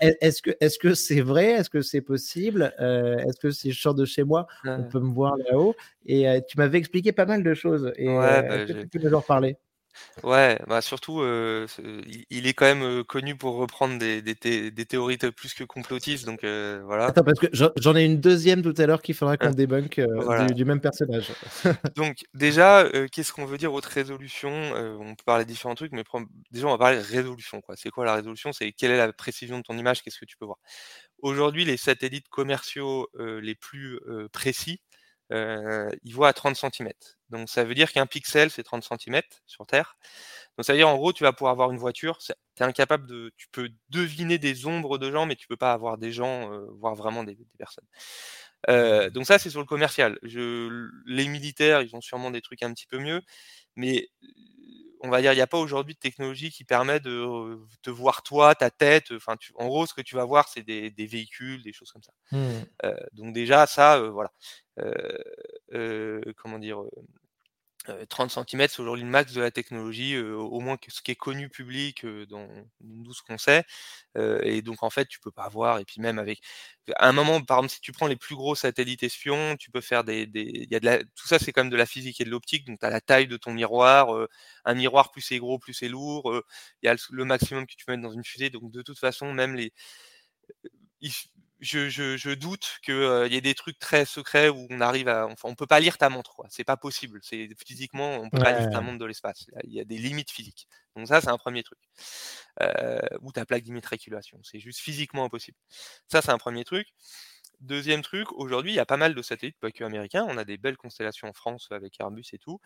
Speaker 1: est-ce que est-ce que c'est vrai? Est-ce que c'est possible? Est-ce que si je sors de chez moi, on peut me voir là-haut? Et tu m'avais expliqué pas mal de choses. Et bah, est-ce que tu peux nous en reparler?
Speaker 2: Ouais, bah surtout, il est quand même, connu pour reprendre des des théories plus que complotistes donc voilà.
Speaker 1: Attends parce que j'en ai une deuxième tout à l'heure qu'il faudra qu'on hein, débunk, du même personnage.
Speaker 2: Donc déjà, qu'est-ce qu'on veut dire haute résolution? on peut parler de différents trucs, mais déjà on va parler de résolution quoi. C'est quoi la résolution? C'est quelle est la précision de ton image? Qu'est-ce que tu peux voir? Aujourd'hui, les satellites commerciaux, les plus, précis, ils voient à 30 centimètres. Donc ça veut dire qu'un pixel, c'est 30 cm sur Terre. Donc ça veut dire en gros, tu vas pouvoir avoir une voiture, tu incapable. Tu peux deviner des ombres de gens, mais tu peux pas avoir des gens, euh, voir vraiment des, personnes. Euh, donc ça, c'est sur le commercial. Je, les militaires, ils ont sûrement des trucs un petit peu mieux, mais on va dire, il n'y a pas aujourd'hui de technologie qui permet de te voir toi, ta tête. Enfin, en gros, ce que tu vas voir, c'est des, véhicules, des choses comme ça. Mmh. Euh, donc déjà, ça, voilà. comment dire 30 cm, c'est aujourd'hui le max de la technologie, au moins ce qui est connu public dans nous ce qu'on sait. et donc en fait, tu peux pas voir. Et puis même avec, à un moment, par exemple, si tu prends les plus gros satellites espions, tu peux faire des, il y a de la, tout ça, c'est quand même de la physique et de l'optique. Donc tu as la taille de ton miroir, un miroir plus c'est gros, plus c'est lourd. Il y a le, maximum que tu peux mettre dans une fusée. Donc de toute façon, même les je, je, je, doute qu'il y ait des trucs très secrets où on arrive à. Enfin, on peut pas lire ta montre, quoi. C'est pas possible. C'est physiquement, on peut pas lire ta montre de l'espace. Il y a des limites physiques. Donc ça, c'est un premier truc. Euh, ou ta plaque d'immatriculation. C'est juste physiquement impossible. Ça, c'est un premier truc. Deuxième truc, aujourd'hui, il y a pas mal de satellites, pas que américains. On a des belles constellations en France avec Airbus et tout,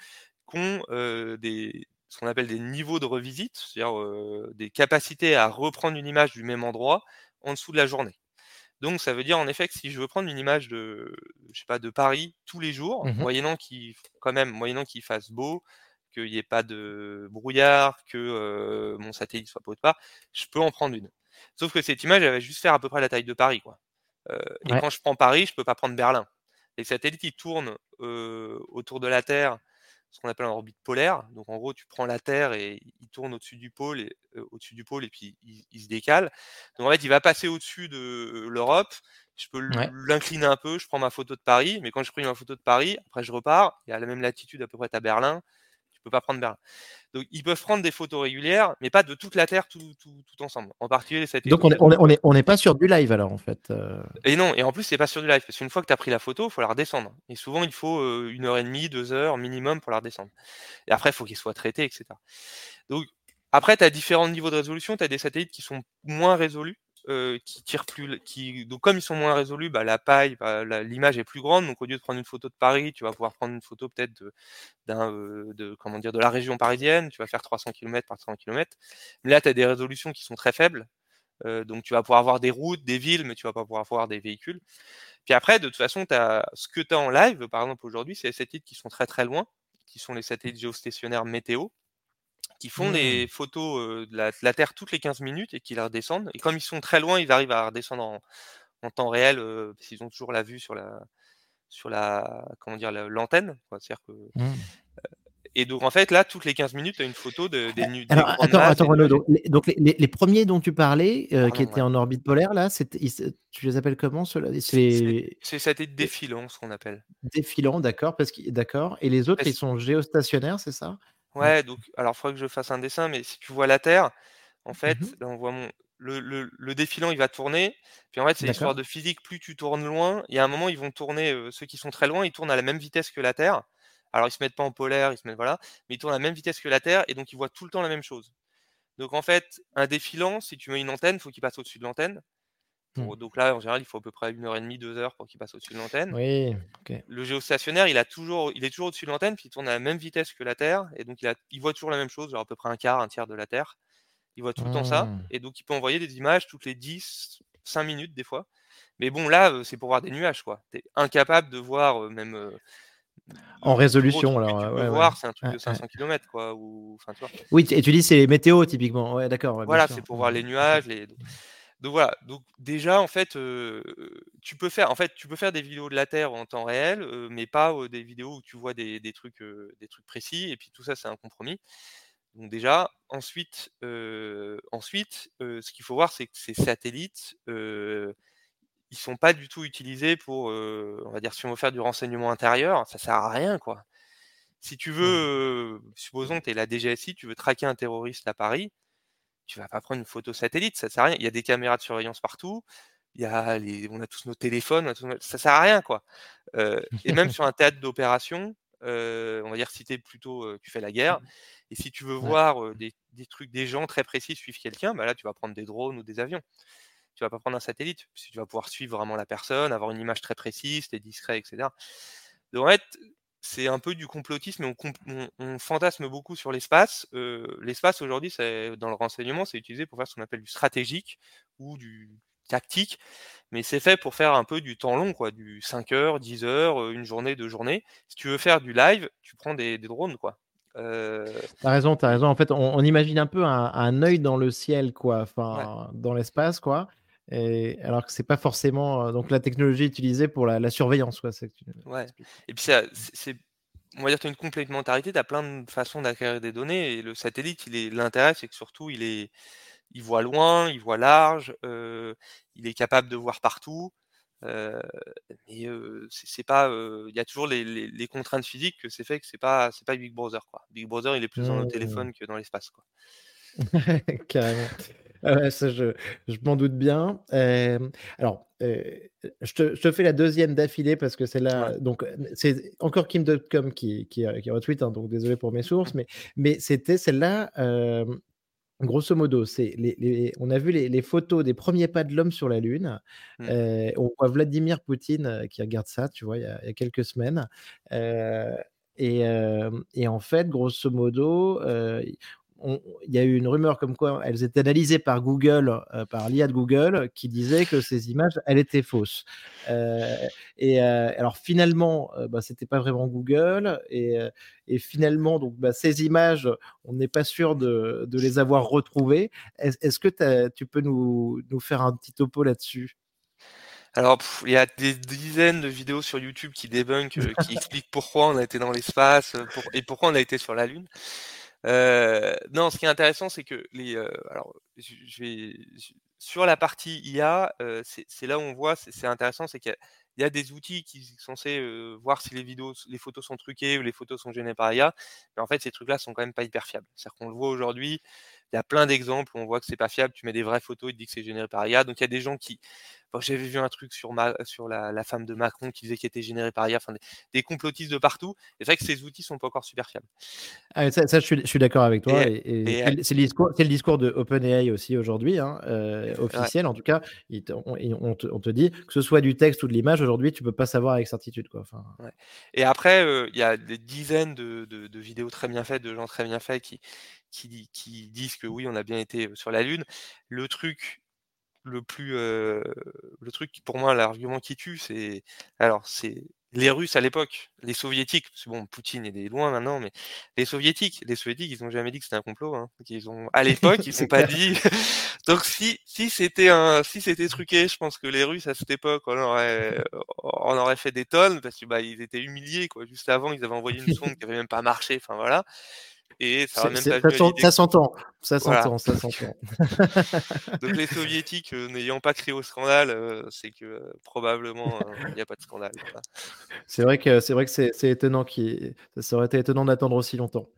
Speaker 2: qui ont euh, des, ce qu'on appelle des niveaux de revisite, c'est-à-dire euh, des capacités à reprendre une image du même endroit en dessous de la journée. Donc ça veut dire en effet que si je veux prendre une image de, je sais pas, de Paris tous les jours, mmh moyennant qu'il, quand même, moyennant qu'il fasse beau, qu'il n'y ait pas de brouillard, que mon satellite soit pas de part, je peux en prendre une. Sauf que cette image, elle va juste faire à peu près la taille de Paris, quoi. Et quand je prends Paris, je peux pas prendre Berlin. Les satellites qui tournent autour de la Terre ce qu'on appelle en orbite polaire. Donc en gros, tu prends la Terre et il tourne au-dessus du pôle et euh, au-dessus du pôle et puis il, se décale. Donc en fait, il va passer au-dessus de l'Europe. Je peux l'incliner un peu, je prends ma photo de Paris, mais quand je prends ma photo de Paris, après je repars, il y a la même latitude à peu près à Berlin, peux pas prendre Berlin. Donc ils peuvent prendre des photos régulières, mais pas de toute la Terre tout, ensemble. En particulier les satellites.
Speaker 1: Donc on n'est on est, pas sur du live alors en fait. Euh.
Speaker 2: Et non, et en plus c'est pas sur du live, parce qu'une fois que tu as pris la photo, il faut la redescendre. Et souvent il faut euh, une heure et demie, deux heures minimum pour la redescendre. Et après, il faut qu'il soit traité, etc. Donc après, tu as différents niveaux de résolution, tu as des satellites qui sont moins résolus. Euh, qui tirent plus, qui, donc comme ils sont moins résolus, bah, la paille, bah, l'image est plus grande. Donc au lieu de prendre une photo de Paris, tu vas pouvoir prendre une photo peut-être de, euh, comment de la région parisienne. Tu vas faire 300 km par 300 km. Mais là, tu as des résolutions qui sont très faibles. Euh, donc tu vas pouvoir avoir des routes, des villes, mais tu vas pas pouvoir avoir des véhicules. Puis après, de toute façon, as, ce que tu as en live, par exemple aujourd'hui, c'est les satellites qui sont très très loin, qui sont les satellites géostationnaires météo qui font des mmh. photos de la, Terre toutes les 15 minutes et qui la redescendent. Et comme ils sont très loin, ils arrivent à redescendre en, temps réel, parce qu'ils ont toujours la vue sur la, sur la, comment dire, l'antenne. Que, mmh. Et donc, en fait, là, toutes les 15 minutes, tu as une photo de, des, nuits.
Speaker 1: Alors, attends, attends Renaud, donc, les, les, premiers dont tu parlais, qui étaient en orbite polaire, là, tu les appelles comment ceux-là?
Speaker 2: C'est satellites défilants, ce qu'on appelle.
Speaker 1: Défilants, d'accord. D'accord. Et les autres, ils sont géostationnaires, c'est ça?
Speaker 2: Ouais, donc, alors, il faudrait que je fasse un dessin, mais si tu vois la Terre, en mmh fait, là, on voit mon, le, le, défilant, il va tourner. Puis en fait, c'est l'histoire de physique. Plus tu tournes loin, il y a un moment, ils vont tourner, ceux qui sont très loin, ils tournent à la même vitesse que la Terre. Alors, ils se mettent pas en polaire, ils se mettent, voilà, mais ils tournent à la même vitesse que la Terre, et donc ils voient tout le temps la même chose. Donc en fait, un défilant, si tu mets une antenne, il faut qu'il passe au-dessus de l'antenne. Mmh. Donc là, en général, il faut à peu près une heure et demie, deux heures pour qu'il passe au-dessus de l'antenne.
Speaker 1: Oui,
Speaker 2: Le géostationnaire, il, a toujours, il est toujours au-dessus de l'antenne, puis il tourne à la même vitesse que la Terre, et donc il, a, il voit toujours la même chose, genre à peu près un quart, un tiers de la Terre. Il voit tout le temps ça, mmh. et donc il peut envoyer des images toutes les 10, 5 minutes des fois. Mais bon, là, c'est pour voir des nuages, quoi. Tu es incapable de voir même
Speaker 1: En résolution, alors.
Speaker 2: tu
Speaker 1: peux
Speaker 2: ouais, voir, c'est un truc de 500 km, quoi. Ou... Enfin, tu vois.
Speaker 1: Oui, et tu dis c'est les météos, typiquement. Ouais, d'accord.
Speaker 2: voilà, c'est pour voir les nuages. Les... Donc voilà, donc déjà en fait, tu peux faire en fait tu peux faire des vidéos de la Terre en temps réel, mais pas des vidéos où tu vois des, des trucs des trucs précis. Et puis tout ça c'est un compromis. Donc déjà, ensuite, ensuite, ce qu'il faut voir c'est que ces satellites, ils sont pas du tout utilisés pour, on va dire si on veut faire du renseignement intérieur, ça sert à rien quoi. Si tu veux, supposons que tu es la DGSI, tu veux traquer un terroriste à Paris, tu vas pas prendre une photo satellite, ça sert à rien. Il y a des caméras de surveillance partout. Il y a les, on a tous nos téléphones, ça sert à rien quoi. Euh, et même sur un théâtre d'opération, euh, on va dire si es plutôt, euh, tu fais la guerre. Et si tu veux voir des, des, trucs, des gens très précis suivre quelqu'un, bah là tu vas prendre des drones ou des avions. Tu vas pas prendre un satellite, parce que tu vas pouvoir suivre vraiment la personne, avoir une image très précise, t'es discret, etc. Donc en fait, c'est un peu du complotisme, on, on, fantasme beaucoup sur l'espace. Euh, l'espace aujourd'hui, dans le renseignement, c'est utilisé pour faire ce qu'on appelle du stratégique ou du tactique, mais c'est fait pour faire un peu du temps long, quoi, du 5 heures, 10 heures, euh, une journée, deux journées. Si tu veux faire du live, tu prends des, drones, quoi.
Speaker 1: Euh... T'as raison, t'as raison. En fait, on, imagine un peu un, un, œil dans le ciel, quoi, enfin, dans l'espace, quoi. Et, alors que c'est pas forcément euh, donc la technologie utilisée pour la, surveillance. Quoi,
Speaker 2: ouais. Et puis c'est, on va dire, tu as une complémentarité, tu as plein de façons d'acquérir des données. Et le satellite, il est, l'intérêt, c'est que surtout, il, est, il voit loin, il voit large, euh, il est capable de voir partout. Euh, mais euh, c'est, pas, il y a toujours les, les, contraintes physiques que c'est fait que c'est pas, c'est pas Big Brother. Quoi. Big Brother, il est plus dans le mmh. téléphone que dans l'espace. Quoi.
Speaker 1: Carrément. Ah ça, je, je m'en doute bien. alors, je, te, je, te, fais la deuxième d'affilée parce que c'est là. Donc, c'est encore Kim.com qui, qui, qui retweet, hein, donc désolé pour mes sources, mais, mais c'était celle-là. Grosso modo, c'est les, les, on a vu les, les, photos des premiers pas de l'homme sur la Lune. Mmh. on voit Vladimir Poutine qui regarde ça, tu vois, il y a, il y a quelques semaines. Et, et, en fait, grosso modo, il y a eu une rumeur comme quoi elles étaient analysées par Google, euh, par l'IA de Google, qui disait que ces images, elles étaient fausses. Euh, et euh, alors finalement, bah, c'était pas vraiment Google, et, et finalement, donc bah, ces images, on n'est pas sûr de, de, les avoir retrouvées. Est-ce que tu peux nous, nous, faire un petit topo là-dessus?
Speaker 2: Alors, il y a des dizaines de vidéos sur YouTube qui débunkent, qui expliquent pourquoi on a été dans l'espace et pourquoi on a été sur la Lune. Euh, non, ce qui est intéressant, c'est que les, euh, alors, je, vais sur la partie IA, euh, c'est là où on voit, c'est intéressant, c'est qu'il y, a des outils qui sont censés voir si les vidéos, les photos sont truquées ou les photos sont générées par IA, mais en fait, ces trucs-là sont quand même pas hyper fiables. C'est-à-dire qu'on le voit aujourd'hui, il y a plein d'exemples où on voit que c'est pas fiable. Tu mets des vraies photos, il dit que c'est généré par IA. Donc il y a des gens qui. J'avais vu un truc sur, ma... sur la, femme de Macron qui disait qu'il était généré par IA. Enfin, des, complotistes de partout. c'est vrai que ces outils sont pas encore super fiables.
Speaker 1: Ah, ça, je suis, d'accord avec toi. Et, c'est le, discours, le discours de OpenAI aussi aujourd'hui, hein, euh, officiel en tout cas. on, te, dit que ce soit du texte ou de l'image, aujourd'hui, tu peux pas savoir avec certitude. Quoi. Enfin...
Speaker 2: Et après, euh, il y a des dizaines de, de, vidéos très bien faites, de gens très bien faits qui, qui, disent que oui, on a bien été sur la Lune. Le truc le plus, le truc pour moi, l'argument qui tue, c'est alors c'est les Russes à l'époque, les Soviétiques, parce que bon, Poutine est loin maintenant, mais les Soviétiques, les Soviétiques, ils n'ont jamais dit que c'était un complot. Hein. Ils ont, à l'époque, ils n'ont pas dit. Donc si si c'était un, si c'était truqué, je pense que les Russes à cette époque, on aurait, on aurait fait des tonnes parce que bah ils étaient humiliés quoi. Juste avant, ils avaient envoyé une sonde qui avait même pas marché. Enfin voilà. Et ça même pas
Speaker 1: ça s'entend, ça s'entend, ça s'entend.
Speaker 2: Donc les soviétiques euh, n'ayant pas crié au scandale, euh, c'est que euh, probablement il n'y a pas de scandale.
Speaker 1: C'est vrai que c'est vrai que c'est étonnant qui ça aurait été étonnant d'attendre aussi longtemps.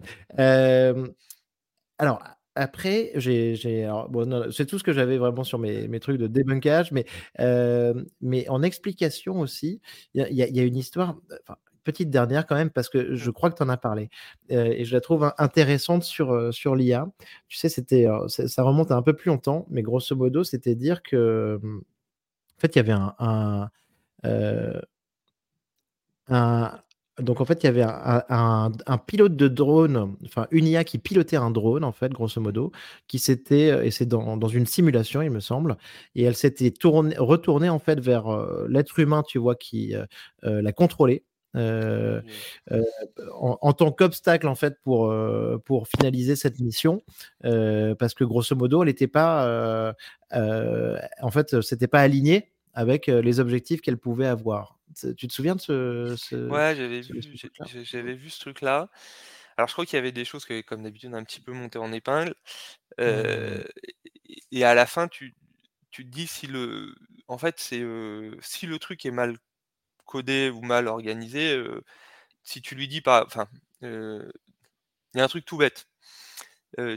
Speaker 1: alors après, j'ai, bon, c'est tout ce que j'avais vraiment sur mes, mes trucs de débunkage, mais, mais en explication aussi, il y, y, a une histoire petite dernière quand même, parce que je crois que tu en as parlé. Euh, et je la trouve intéressante sur, sur l'IA. Tu sais, c'était, ça remonte à un peu plus longtemps, mais grosso modo, c'était dire que, en fait, il y avait un, un, euh, donc en fait, il y avait un, un, pilote de drone, enfin une IA qui pilotait un drone, en fait, grosso modo, qui s'était, et c'est dans, dans, une simulation, il me semble, et elle s'était retournée en fait vers l'être humain, tu vois, qui l'a contrôlé euh, euh, en, tant qu'obstacle en fait pour, euh, pour finaliser cette mission, parce que grosso modo, elle n'était pas, en fait, c'était pas aligné avec les objectifs qu'elle pouvait avoir. Tu te souviens de ce,
Speaker 2: Ouais, j'avais vu, j'avais vu ce truc-là. Alors, je crois qu'il y avait des choses qui, comme d'habitude, un petit peu monté en épingle. Mmh. et, à la fin, tu, tu te dis si le, en fait, c'est si le truc est mal codé ou mal organisé, si tu lui dis pas, enfin, il y a un truc tout bête.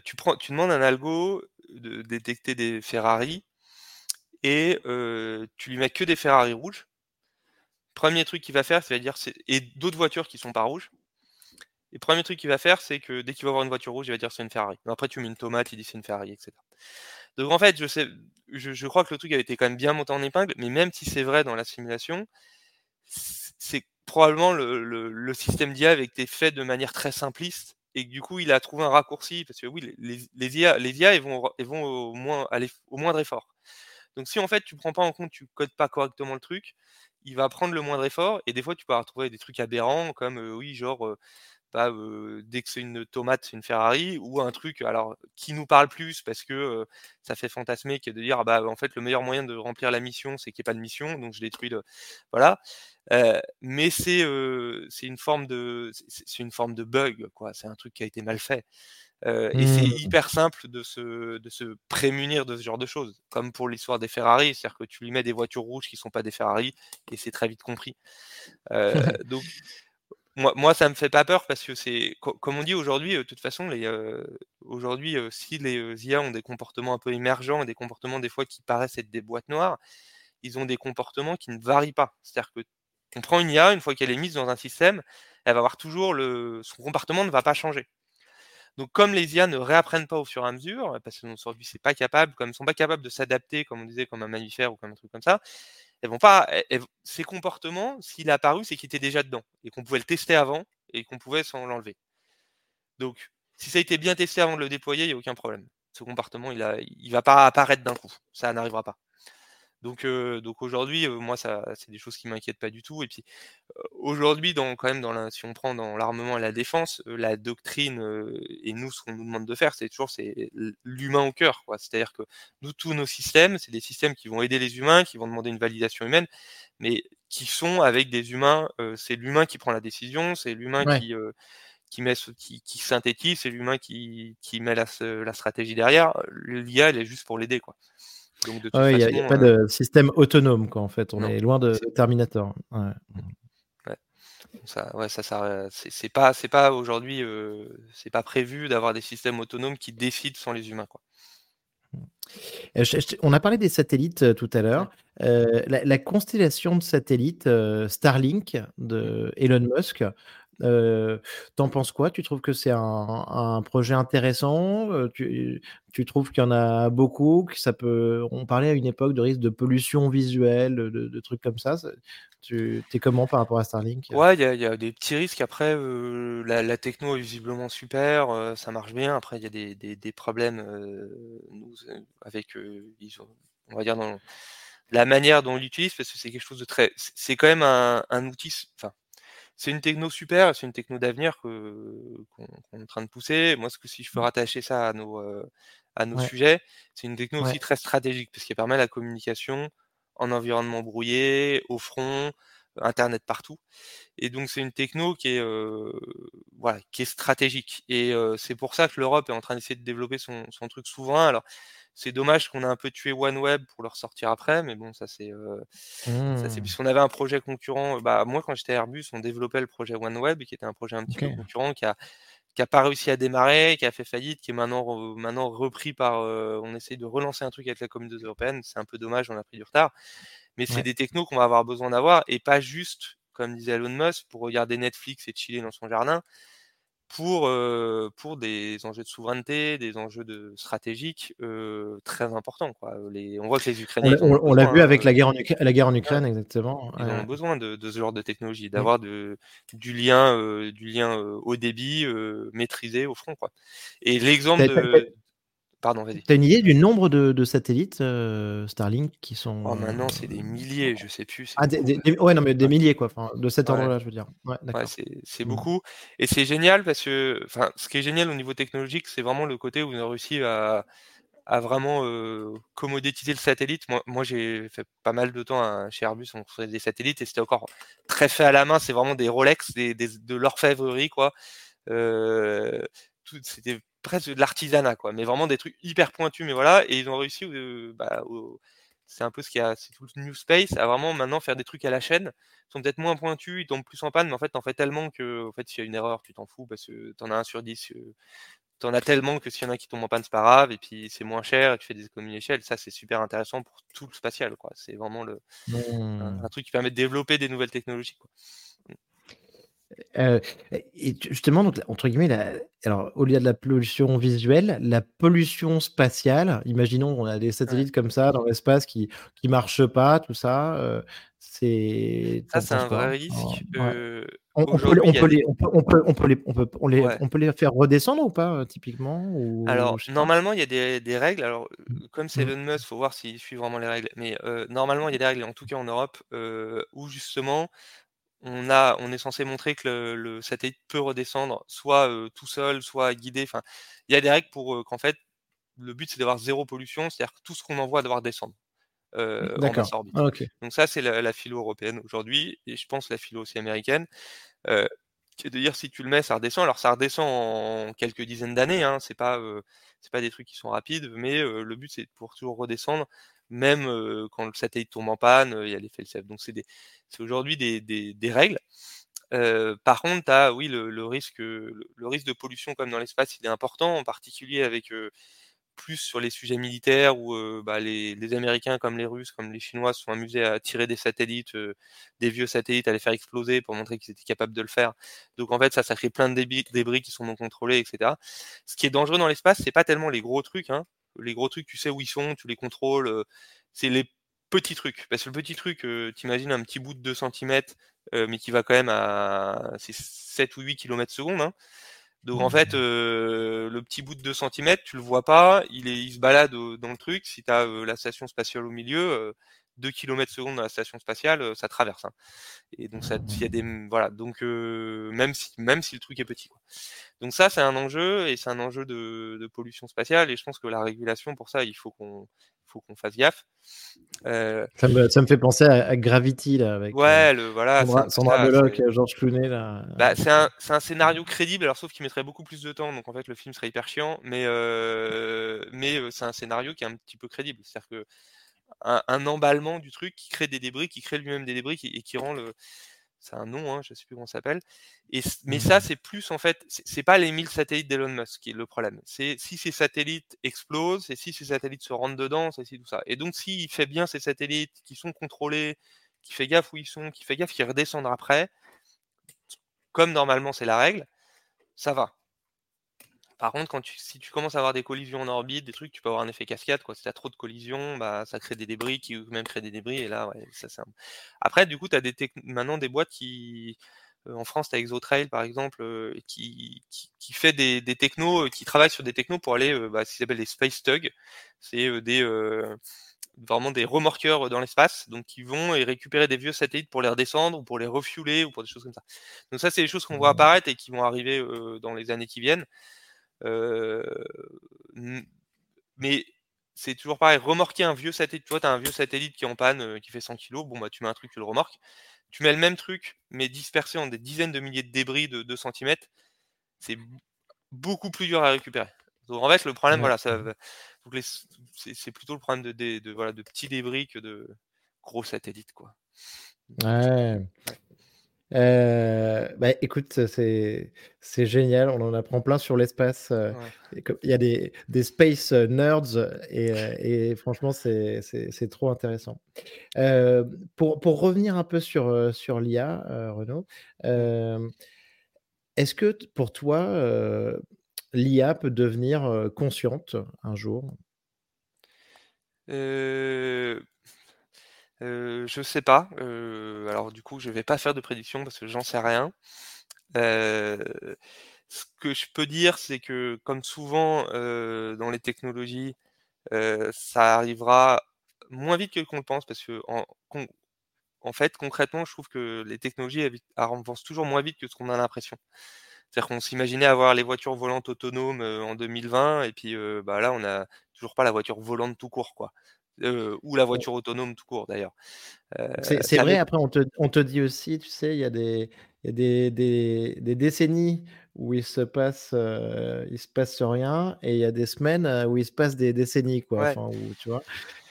Speaker 2: tu prends, tu demandes à un algo de détecter des Ferrari et tu lui mets que des Ferrari rouges. Premier truc qu'il va faire, c'est dire et d'autres voitures qui sont pas rouges. Et premier truc qu'il va faire, c'est que dès qu'il va voir une voiture rouge, il va dire c'est une Ferrari. après, tu mets une tomate, il dit c'est une Ferrari, etc. Donc en fait, je, sais, je, crois que le truc a été quand même bien monté en épingle, mais même si c'est vrai dans la simulation, c'est probablement le, système d'IA avait été fait de manière très simpliste et du coup il a trouvé un raccourci parce que oui les, les IA les IA ils vont, ils vont au moins aller au moindre effort. Donc si en fait tu prends pas en compte, tu codes pas correctement le truc, il va prendre le moindre effort et des fois tu peux retrouver des trucs aberrants comme euh, oui genre pas dès que c'est une tomate, c'est une Ferrari, ou un truc alors qui nous parle plus parce que ça fait fantasmer que de dire ah bah en fait le meilleur moyen de remplir la mission c'est qu'il n'y ait pas de mission, donc je détruis le voilà. mais c'est c'est une forme de c'est une forme de bug quoi, c'est un truc qui a été mal fait. Et c'est mmh. hyper simple de se, de se prémunir de ce genre de choses, comme pour l'histoire des Ferrari, c'est-à-dire que tu lui mets des voitures rouges qui sont pas des Ferrari et c'est très vite compris. donc moi, moi, ça me fait pas peur parce que c'est, comme on dit aujourd'hui, de toute façon, les, aujourd'hui, si les IA ont des comportements un peu émergents et des comportements des fois qui paraissent être des boîtes noires, ils ont des comportements qui ne varient pas. C'est-à-dire que on prend une IA, une fois qu'elle est mise dans un système, elle va avoir toujours le, son comportement ne va pas changer. Donc, comme les IA ne réapprennent pas au fur et à mesure, parce que aujourd'hui c'est pas capable, comme ils sont pas capables de s'adapter, comme on disait, comme un mammifère ou comme un truc comme ça, elles pas, ces comportements, s'il est apparu, c'est qu'il était déjà dedans et qu'on pouvait le tester avant et qu'on pouvait s'en l'enlever. Donc, si ça a été bien testé avant de le déployer, il n'y a aucun problème. Ce comportement, il ne il va pas apparaître d'un coup. Ça n'arrivera pas. Donc, donc aujourd'hui, moi, ça, c'est des choses qui m'inquiètent pas du tout. Et puis, aujourd'hui, dans, quand même, dans la, si on prend dans l'armement et la défense, la doctrine et nous, ce qu'on nous demande de faire, c'est toujours c'est l'humain au cœur. C'est-à-dire que nous, tous nos systèmes, c'est des systèmes qui vont aider les humains, qui vont demander une validation humaine, mais qui sont avec des humains. c'est l'humain qui prend la décision, c'est l'humain qui qui, met, qui, qui synthétise, c'est l'humain qui, qui met la, la stratégie derrière. L'IA, elle est juste pour l'aider, quoi.
Speaker 1: Il n'y a, pas de système autonome, quoi, en fait. On est loin de Terminator. Ouais.
Speaker 2: Ça, ouais, ça, ça c'est pas, c'est pas aujourd'hui, c'est pas prévu d'avoir des systèmes autonomes qui décident sans les humains, quoi.
Speaker 1: On a parlé des satellites tout à l'heure. la, constellation de satellites Starlink de Elon Musk, euh, T'en penses quoi? Tu trouves que c'est un, projet intéressant? Tu, trouves qu'il y en a beaucoup que ça peut... On parlait à une époque de risque de pollution visuelle, de, trucs comme ça. Tu es comment par rapport à Starlink?
Speaker 2: Ouais, il y, a des petits risques. Après, la, techno est visiblement super, ça marche bien. Après, il y a des, problèmes nous, avec, on va dire, la manière dont on l'utilise, parce que c'est quelque chose de très... C'est quand même un, un outil... Enfin, c'est une techno super, c'est une techno d'avenir qu'on est en train de pousser. Moi, ce que si je peux mmh. rattacher ça à nos, à nos sujets, c'est une techno aussi très stratégique parce qu'elle permet la communication en environnement brouillé, au front, Internet partout. Et donc c'est une techno qui est, voilà, qui est stratégique. Et c'est pour ça que l'Europe est en train d'essayer de développer son, son truc souverain. Alors c'est dommage qu'on a un peu tué OneWeb pour le ressortir après, mais bon, ça c'est. Euh, mmh. Puisqu'on avait un projet concurrent. Bah, moi, quand j'étais à Airbus, on développait le projet OneWeb, qui était un projet un petit peu concurrent, qui a qui a pas réussi à démarrer, qui a fait faillite, qui est maintenant, maintenant repris par. Euh, on essaye de relancer un truc avec la communauté européenne. C'est un peu dommage, on a pris du retard. Mais c'est des technos qu'on va avoir besoin d'avoir et pas juste, comme disait Elon Musk, pour regarder Netflix et chiller dans son jardin pour, pour des enjeux de souveraineté, des enjeux de stratégiques très importants. Quoi. Les, on voit que les Ukrainiens.
Speaker 1: On, l'a vu avec la guerre en, la guerre en Ukraine, exactement.
Speaker 2: Ils ont besoin de, de, ce genre de technologie, d'avoir du lien, du lien haut débit maîtrisé au front. Quoi. Et l'exemple de. Pardon, vas-y.
Speaker 1: Tu as une idée du nombre de, satellites Starlink qui sont.
Speaker 2: Oh, maintenant, c'est des milliers, je sais plus.
Speaker 1: Ah, ouais, non, mais des milliers, quoi. de cet ordre-là, je veux dire. Ouais,
Speaker 2: c'est mmh. beaucoup. Et c'est génial parce que, enfin, ce qui est génial au niveau technologique, c'est vraiment le côté où on a réussi à, à vraiment euh, commoditiser le satellite. Moi, moi j'ai fait pas mal de temps hein, chez Airbus, on faisait des satellites et c'était encore très fait à la main. C'est vraiment des Rolex, des, de l'orfèvrerie, quoi. Euh, c'était presque de l'artisanat, quoi. Mais vraiment des trucs hyper pointus. Mais voilà, et ils ont réussi. Euh, bah, c'est un peu ce qu'il y a, c'est tout le New Space, à vraiment maintenant faire des trucs à la chaîne. Ils sont peut-être moins pointus, ils tombent plus en panne, mais en fait, t'en fais tellement que, en fait, s'il y a une erreur, tu t'en fous parce que t'en as un sur 10 t'en as tellement que s'il y en a qui tombent en panne, c'est pas grave, et puis c'est moins cher, et tu fais des économies d'échelle. Ça, c'est super intéressant pour tout le spatial, quoi. C'est vraiment le, un,
Speaker 1: mmh.
Speaker 2: truc qui permet de développer des nouvelles technologies, quoi.
Speaker 1: Euh, et justement, donc, entre guillemets, alors, au lieu de la pollution visuelle, la pollution spatiale, imaginons on a des satellites comme ça dans l'espace qui ne marchent pas, tout ça, euh, c'est.
Speaker 2: Ça, c'est un vrai risque.
Speaker 1: On, peut, les, on, peut les faire redescendre ou pas, typiquement ou...
Speaker 2: Alors, normalement, il y a des, des, règles. Alors,
Speaker 1: mmh.
Speaker 2: comme c'est mmh. Elon Musk, il faut voir s'il suit vraiment les règles. Mais normalement, il y a des règles, en tout cas en Europe, où justement, on, a, on est censé montrer que le, satellite peut redescendre, soit tout seul, soit guidé. Enfin, il y a des règles pour qu'en fait, le but, c'est d'avoir zéro pollution, c'est-à-dire que tout ce qu'on envoie doit descendre. Euh, en basse orbite.
Speaker 1: Ah,
Speaker 2: Donc ça, c'est la, philo européenne aujourd'hui, et je pense la philo aussi américaine, euh, qui est de dire si tu le mets, ça redescend. Alors ça redescend en quelques dizaines d'années, hein, c'est pas c'est pas des trucs qui sont rapides, mais le but c'est pour toujours redescendre, même quand le satellite tombe en panne, il y a l'effet safe. Donc c'est aujourd'hui des, règles. par contre, oui le, risque de pollution comme dans l'espace, il est important, en particulier avec plus sur les sujets militaires où bah, les, Américains comme les Russes, comme les Chinois sont amusés à tirer des satellites, des vieux satellites, à les faire exploser pour montrer qu'ils étaient capables de le faire. Donc en fait, ça, crée plein de débris, débris qui sont non contrôlés, etc. Ce qui est dangereux dans l'espace, c'est pas tellement les gros trucs. Hein. Les gros trucs, tu sais où ils sont, tu les contrôles. c'est les petits trucs. Parce que le petit truc, tu imagines un petit bout de 2 cm, mais qui va quand même à 7 ou 8 km secondes. Hein. Donc en fait, euh, le petit bout de 2 cm, tu le vois pas, il, est, il se balade dans le truc. Si tu as euh, la station spatiale au milieu, 2 km secondes dans la station spatiale, ça traverse. Hein. Et donc ça, il y a des voilà. Donc même si même si le truc est petit. Quoi. Donc ça, c'est un enjeu et c'est un enjeu de, de, pollution spatiale. Et je pense que la régulation pour ça, il faut qu'on faut qu'on fasse gaffe.
Speaker 1: Euh, ça, me, ça, me, fait penser à, Gravity là, avec
Speaker 2: ouais, euh, le, voilà,
Speaker 1: Sandra, Sandra Bullock, George Clooney là.
Speaker 2: Bah, c'est un, un, scénario crédible, alors sauf qu'il mettrait beaucoup plus de temps, donc en fait le film serait hyper chiant, mais euh, mais euh, c'est un scénario qui est un petit peu crédible, c'est-à-dire que un, un, emballement du truc qui crée des débris, qui crée lui-même des débris et qui rend le c'est un nom, hein, je ne sais plus comment ça s'appelle. Et, mais mmh. ça, c'est plus en fait, c'est pas les 1000 satellites d'Elon Musk qui est le problème. C'est si ces satellites explosent et si ces satellites se rentrent dedans, c'est tout ça. Et donc, s'il fait bien ces satellites qui sont contrôlés, qui fait gaffe où ils sont, qui fait gaffe qu'ils redescendent après, comme normalement c'est la règle, ça va. Par contre, quand tu, si tu commences à avoir des collisions en orbite, des trucs, tu peux avoir un effet cascade. Quoi. Si tu as trop de collisions, bah, ça crée des débris qui même créent des débris. Et là, ouais, ça c'est Après, du coup, tu as des maintenant des boîtes qui. Euh, en France, tu as Exotrail, par exemple, euh, qui, qui, fait des, des technos, euh, qui travaille sur des technos pour aller, bah, ce qu'ils appellent les Space Tug. C'est des vraiment des remorqueurs dans l'espace, donc qui vont et récupérer des vieux satellites pour les redescendre ou pour les refueler ou pour des choses comme ça. Donc ça, c'est des choses qu'on voit mmh. apparaître et qui vont arriver dans les années qui viennent. Mais c'est toujours pareil, remorquer un vieux satellite, tu vois, tu as un vieux satellite qui est en panne, euh, qui fait 100 kg, bon bah tu mets un truc, tu le remorques. Tu mets le même truc, mais dispersé en des dizaines de milliers de débris de 2 cm, c'est beaucoup plus dur à récupérer. Donc en fait, le problème, voilà, ça, c'est plutôt le problème de, de, voilà, de petits débris que de gros satellites, quoi.
Speaker 1: Ouais. Euh, bah, écoute, c'est c'est génial, on en apprend plein sur l'espace. Euh, il y a des, des space nerds et, euh, et franchement, c'est trop intéressant. pour, pour revenir un peu sur, sur l'IA, Renaud, est-ce que pour toi, l'IA peut devenir consciente un jour?
Speaker 2: Euh, je sais pas. Euh, alors du coup, je vais pas faire de prédiction parce que j'en sais rien. Euh, Ce que je peux dire, c'est que comme souvent dans les technologies, ça arrivera moins vite que qu'on le pense parce que en, fait, concrètement, je trouve que les technologies avancent toujours moins vite que ce qu'on a l'impression. C'est-à-dire qu'on s'imaginait avoir les voitures volantes autonomes en 2020 et puis bah là, on n'a toujours pas la voiture volante tout court, quoi. Ou la voiture autonome tout court d'ailleurs.
Speaker 1: c'est vrai, après on te, on te, dit aussi, tu sais, il y a des, il y a des, des, des, décennies où il se passe, euh, il se passe rien, et il y a des semaines où il se passe des décennies, quoi. Enfin, où, tu vois?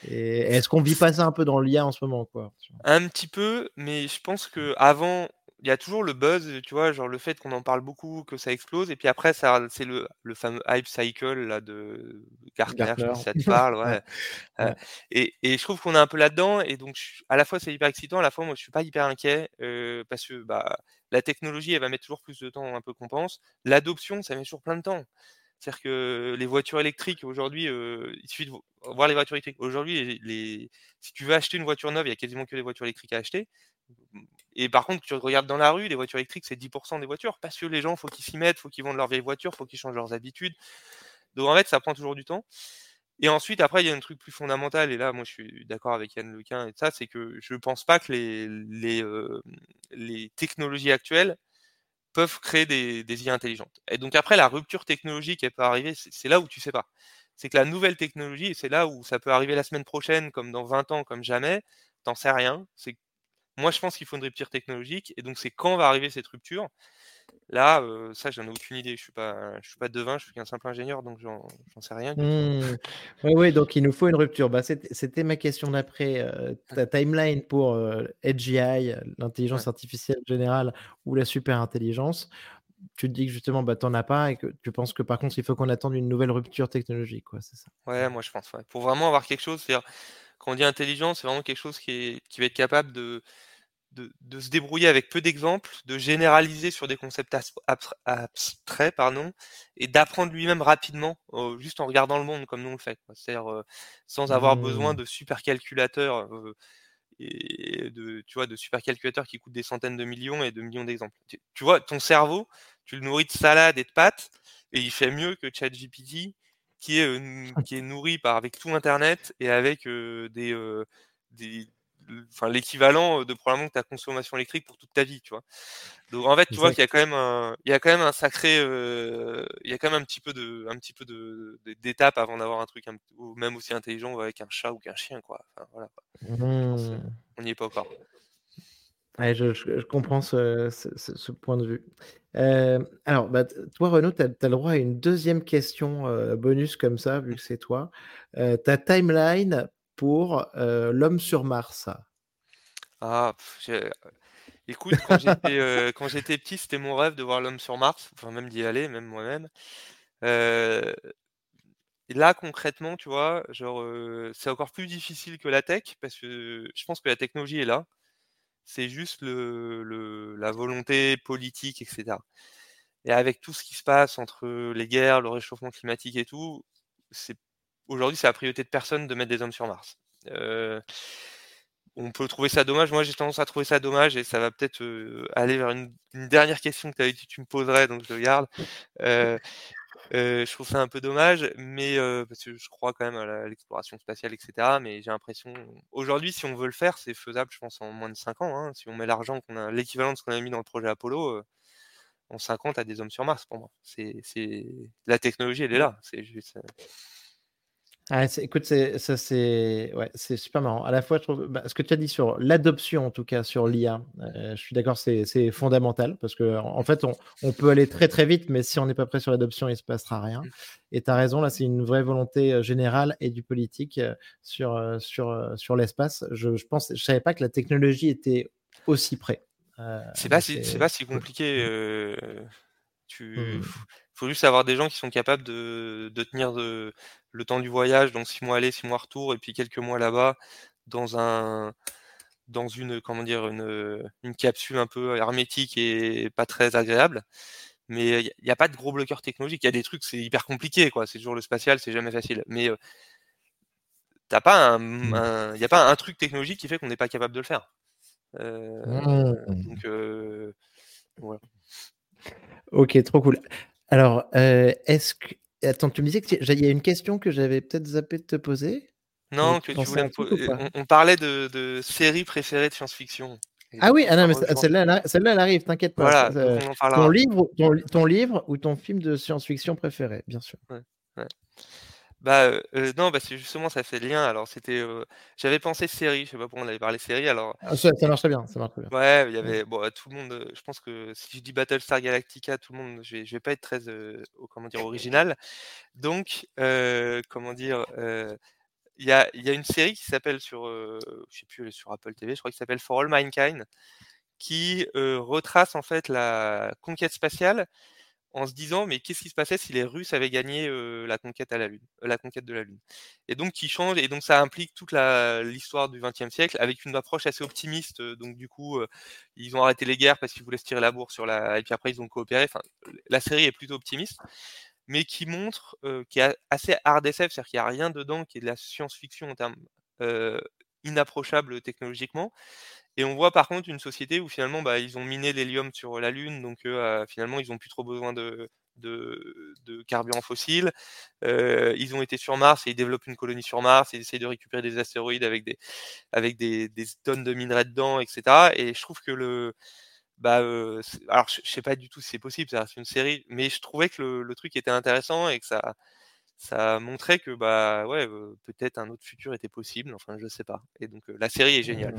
Speaker 1: Et est-ce qu'on vit pas ça un peu dans l'IA en ce moment, quoi
Speaker 2: Un petit peu, mais je pense que avant, il y a toujours le buzz, tu vois, genre le fait qu'on en parle beaucoup, que ça explose, et puis après, ça, c'est le, le fameux hype cycle là, de Gartner, Je sais pas si ça te parle, ouais. Euh, et, et, je trouve qu'on est un peu là-dedans, et donc à la fois c'est hyper excitant, à la fois moi je suis pas hyper inquiet, euh, parce que bah, la technologie elle va mettre toujours plus de temps un peu qu'on pense, l'adoption ça met toujours plein de temps. C'est-à-dire que les voitures électriques aujourd'hui, euh, il suffit de voir les voitures électriques. Aujourd'hui, les, si tu veux acheter une voiture neuve, il y a quasiment que des voitures électriques à acheter. Et par contre, tu regardes dans la rue, les voitures électriques, c'est 10% des voitures, parce que les gens, faut qu'ils s'y mettent, faut qu'ils vendent leur vieille voiture, faut qu'ils changent leurs habitudes. Donc en fait, ça prend toujours du temps. Et ensuite, après, il y a un truc plus fondamental, et là, moi, je suis d'accord avec Yann Lequin et ça, c'est que je ne pense pas que les, les, euh, les, technologies actuelles peuvent créer des, des IA intelligentes. Et donc après, la rupture technologique, elle peut arriver, c'est là où tu sais pas. C'est que la nouvelle technologie, c'est là où ça peut arriver la semaine prochaine, comme dans 20 ans, comme jamais, t'en sais rien. C'est moi, je pense qu'il faut une rupture technologique. Et donc, c'est quand va arriver cette rupture Là, euh, ça, j'en ai aucune idée. Je suis pas, je suis pas devin, je suis qu'un simple ingénieur, donc j'en sais rien.
Speaker 1: Mmh. Oui, oui, donc il nous faut une rupture. Bah, C'était ma question d'après. Euh, ta timeline pour euh, AGI, l'intelligence artificielle générale ou la super intelligence. Tu te dis que justement, bah, tu n'en as pas et que tu penses que par contre, il faut qu'on attende une nouvelle rupture technologique. C'est ça?
Speaker 2: Ouais, moi je pense. Ouais. Pour vraiment avoir quelque chose, c'est-à-dire, quand on dit intelligence, c'est vraiment quelque chose qui, est, qui va être capable de de, se débrouiller avec peu d'exemples, de généraliser sur des concepts abstraits, pardon, et d'apprendre lui-même rapidement, euh, juste en regardant le monde comme nous on le fait. C'est-à-dire euh, sans avoir besoin mmh. de supercalculateurs euh, et de, tu vois, de supercalculateurs qui coûtent des centaines de millions et de millions d'exemples. Tu, vois, ton cerveau, tu le nourris de salade et de pâtes, et il fait mieux que ChatGPT, qui est, qui est nourri par avec tout Internet et avec des, des enfin l'équivalent de probablement ta consommation électrique pour toute ta vie, tu vois? Donc en fait, tu vois qu'il y a quand même un, il y a quand même un sacré, il y a quand même un petit peu de, un petit peu de d'étapes avant d'avoir un truc même aussi intelligent avec un chat ou qu'un chien, quoi. Enfin, voilà. Mmh. On n'y est pas encore.
Speaker 1: Ouais, je, comprends ce, ce, point de vue. alors, bah, toi, Renaud, tu as, le droit à une deuxième question bonus comme ça, vu que c'est toi. ta timeline pour l'homme sur Mars.
Speaker 2: Ah, écoute, quand j'étais petit, c'était mon rêve de voir l'homme sur Mars, enfin même d'y aller, même moi-même. là, concrètement, tu vois, genre, c'est encore plus difficile que la tech parce que je pense que la technologie est là. C'est juste le, la volonté politique, etc. Et avec tout ce qui se passe entre les guerres, le réchauffement climatique et tout, c'est aujourd'hui, c'est la priorité de personne de mettre des hommes sur Mars. Euh, on peut trouver ça dommage. Moi, j'ai tendance à trouver ça dommage et ça va peut-être euh, aller vers une, dernière question que tu me poserais, donc je le garde. Euh, je trouve ça un peu dommage, mais parce que je crois quand même à l'exploration spatiale, etc. Mais j'ai l'impression, aujourd'hui, si on veut le faire, c'est faisable, je pense, en moins de 5 ans. Hein. Si on met l'argent qu'on a, l'équivalent de ce qu'on a mis dans le projet Apollo, en 50 à des hommes sur Mars, pour moi. C'est, la technologie, elle est là. C'est juste.
Speaker 1: Ah, écoute, c'est, ça c'est ouais, c'est super marrant. À la fois, je trouve bah, ce que tu as dit sur l'adoption, en tout cas sur l'IA, euh, je suis d'accord, c'est, fondamental parce que en fait, on, on, peut aller très très vite, mais si on n'est pas prêt sur l'adoption, il ne se passera rien. Mmh. Et tu as raison, là, c'est une vraie volonté euh, générale et du politique euh, sur, sur, sur l'espace. Je, je pense, je savais pas que la technologie était aussi près.
Speaker 2: c'est pas, si, c'est pas si compliqué. tu, mmh. Faut juste avoir des gens qui sont capables de, de tenir de le temps du voyage, donc six mois aller, six mois retour, et puis quelques mois là-bas, dans un dans une comment dire une, une capsule un peu hermétique et pas très agréable. Mais il n'y a, pas de gros bloqueurs technologiques. Il y a des trucs, c'est hyper compliqué, quoi. C'est toujours le spatial, c'est jamais facile. Mais t'as pas mmh. un, il n'y a pas un truc technologique qui fait qu'on n'est pas capable de le faire. Euh, mmh. Donc voilà.
Speaker 1: OK, trop cool. Alors, heu, est-ce que attends, tu me disais qu'il y a une question que j'avais peut-être zappé de te poser?
Speaker 2: Non,
Speaker 1: tu
Speaker 2: que tu voulais me po
Speaker 1: truc ou
Speaker 2: heu,
Speaker 1: pas?
Speaker 2: on on parlait de de séries préférées de science-fiction et
Speaker 1: Ah oui, ah non, mais celle-là, celle-là, elle arrive, t'inquiète pas.
Speaker 2: Voilà, en
Speaker 1: ton livre ton ton livre ou ton film de science-fiction préféré, bien sûr.
Speaker 2: Ouais, ouais. Bah, non, parce que justement ça fait le lien. Alors c'était, j'avais pensé série, je sais pas pourquoi on avait parlé série alors
Speaker 1: Ah ça ça très bien, ça marche bien.
Speaker 2: ouais, il y avait bon, tout le monde, je pense que si je dis Battlestar Galactica, tout le monde je vais je vais pas être très, comment dire? Original. Donc, comment dire? Il y a y a une série qui s'appelle sur, je sais plus, sur Apple TV, je crois, qui s'appelle For All Mankind, qui, retrace en fait la conquête spatiale en se disant: «Mais qu'est-ce qui se passait si les Russes avaient gagné, la conquête à la Lune la conquête de la Lune?» et donc qui change et donc ça implique toute l'histoire du XXe siècle avec une approche assez optimiste, donc du coup, ils ont arrêté les guerres parce qu'ils voulaient se tirer la bourre sur la et puis après ils ont coopéré. Enfin, la série est plutôt optimiste, mais qui montre, qui est assez hard SF, c'est-à-dire qu'il y a rien dedans qui est de la science-fiction en termes, inapprochables technologiquement et on voit par contre une société où finalement, bah, ils ont miné l'hélium sur la Lune donc finalement ils ont plus trop besoin de de de carburant fossile. Ils ont été sur Mars et ils développent une colonie sur Mars, ils essayent de récupérer des astéroïdes avec des tonnes de minerais dedans et cetera et je trouve que le bah, alors je je sais pas du tout si c'est possible, reste une série, mais je trouvais que le truc était intéressant et que ça montrait que, bah, ouais, peut-être un autre futur était possible, enfin je sais pas et donc la série est géniale.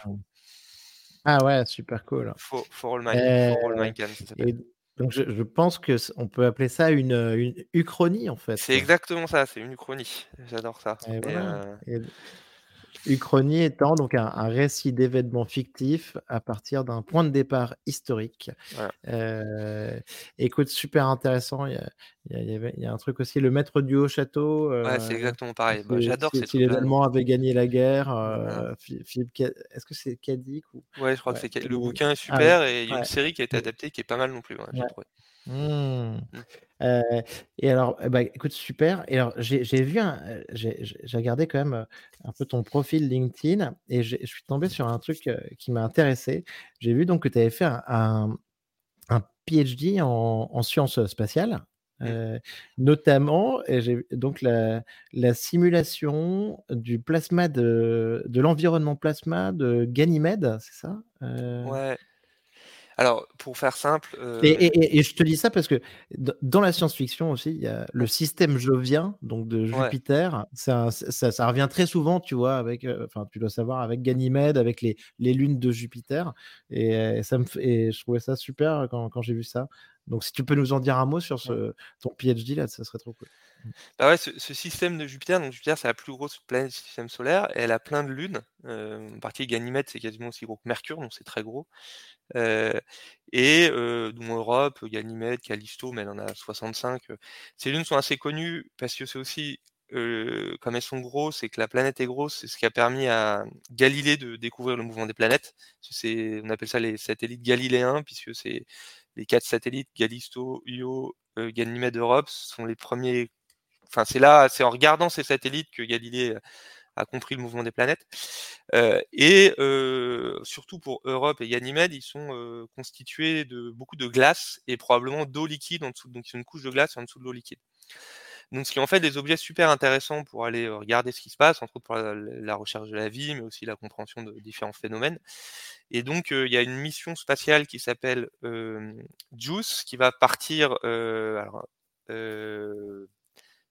Speaker 1: Ah ouais, super cool.
Speaker 2: For For All For Mankind, ça s'appelle.
Speaker 1: et donc je je pense que on peut appeler ça une, une uchronie en
Speaker 2: C'est
Speaker 1: fait.
Speaker 2: exactement ça, c'est une uchronie. J'adore ça
Speaker 1: Et
Speaker 2: et
Speaker 1: voilà et uchronie étant donc un un récit d'événements fictifs à partir d'un point de départ historique.
Speaker 2: voilà.
Speaker 1: Heu, écoute, super intéressant. Il y a il y a il y avait il y a un truc aussi, le maître du haut château,
Speaker 2: Ouais, c'est
Speaker 1: heu,
Speaker 2: exactement pareil. Bah, j'adore
Speaker 1: si
Speaker 2: ces
Speaker 1: si les Allemands avaient gagné la guerre, Phi Philippe est-ce que c'est Cadic ou
Speaker 2: Ouais, je crois que c'est le
Speaker 1: ou
Speaker 2: bouquin est
Speaker 1: ah
Speaker 2: super et il y a une série qui a été adaptée qui est pas mal non plus, j'ai trouvé.
Speaker 1: Mmh.
Speaker 2: Mmh.
Speaker 1: Et alors, bah, écoute, super et alors j'ai vu j'ai regardé quand même, un peu ton profil LinkedIn et je suis tombé sur un truc, qui m'a intéressé. J'ai vu donc que tu avais fait un un un PhD en en sciences, spatiales,
Speaker 2: Mmh.
Speaker 1: notamment et donc la la simulation du plasma de de l'environnement plasma de Ganymède, c'est ça?
Speaker 2: Ouais. Alors pour faire simple,
Speaker 1: Et
Speaker 2: heu,
Speaker 1: et et et je te dis ça parce que dans la science-fiction aussi, il y a le système jovien, donc de
Speaker 2: ouais,
Speaker 1: Jupiter, ça ça ça revient très souvent, tu vois? Avec, heu, enfin, tu dois savoir avec Ganymède, avec les les lunes de Jupiter et ça me et je trouvais ça super quand quand j'ai vu ça. Donc si tu peux nous en dire un mot sur ce ton PhD là, ça serait trop cool. Mmh.
Speaker 2: Bah, ouais, ce ce système de Jupiter, donc Jupiter, c'est la plus grosse planète du système solaire et elle a plein de lunes, heu, en partie Ganymède, c'est quasiment aussi gros que Mercure, donc c'est très gros. Heu et heu, dont Europe, Ganymède, Callisto, mais elle en a 65, heu. Ces lunes sont assez connues parce que c'est aussi, heu, comme elles sont grosses et que la planète est grosse, c'est ce qui a permis à Galilée de découvrir le mouvement des planètes. C'est on appelle ça les satellites galiléens puisque c'est les 4 satellites Callisto, Io, heu, Ganymède, Europe sont les premiers enfin c'est là c'est en regardant ces satellites que Galilée, a compris le mouvement des planètes. Heu et heu, surtout pour Europe et Ganymède, ils sont, constitués de beaucoup de glace et probablement d'eau liquide en dessous, donc a une couche de glace en dessous de l'eau liquide. Donc ce qui en fait des objets super intéressants pour aller, regarder ce qui se passe, entre autres pour la la recherche de la vie, mais aussi la compréhension de différents phénomènes. Et donc il y a une mission spatiale qui s'appelle, JUICE qui va partir, alors,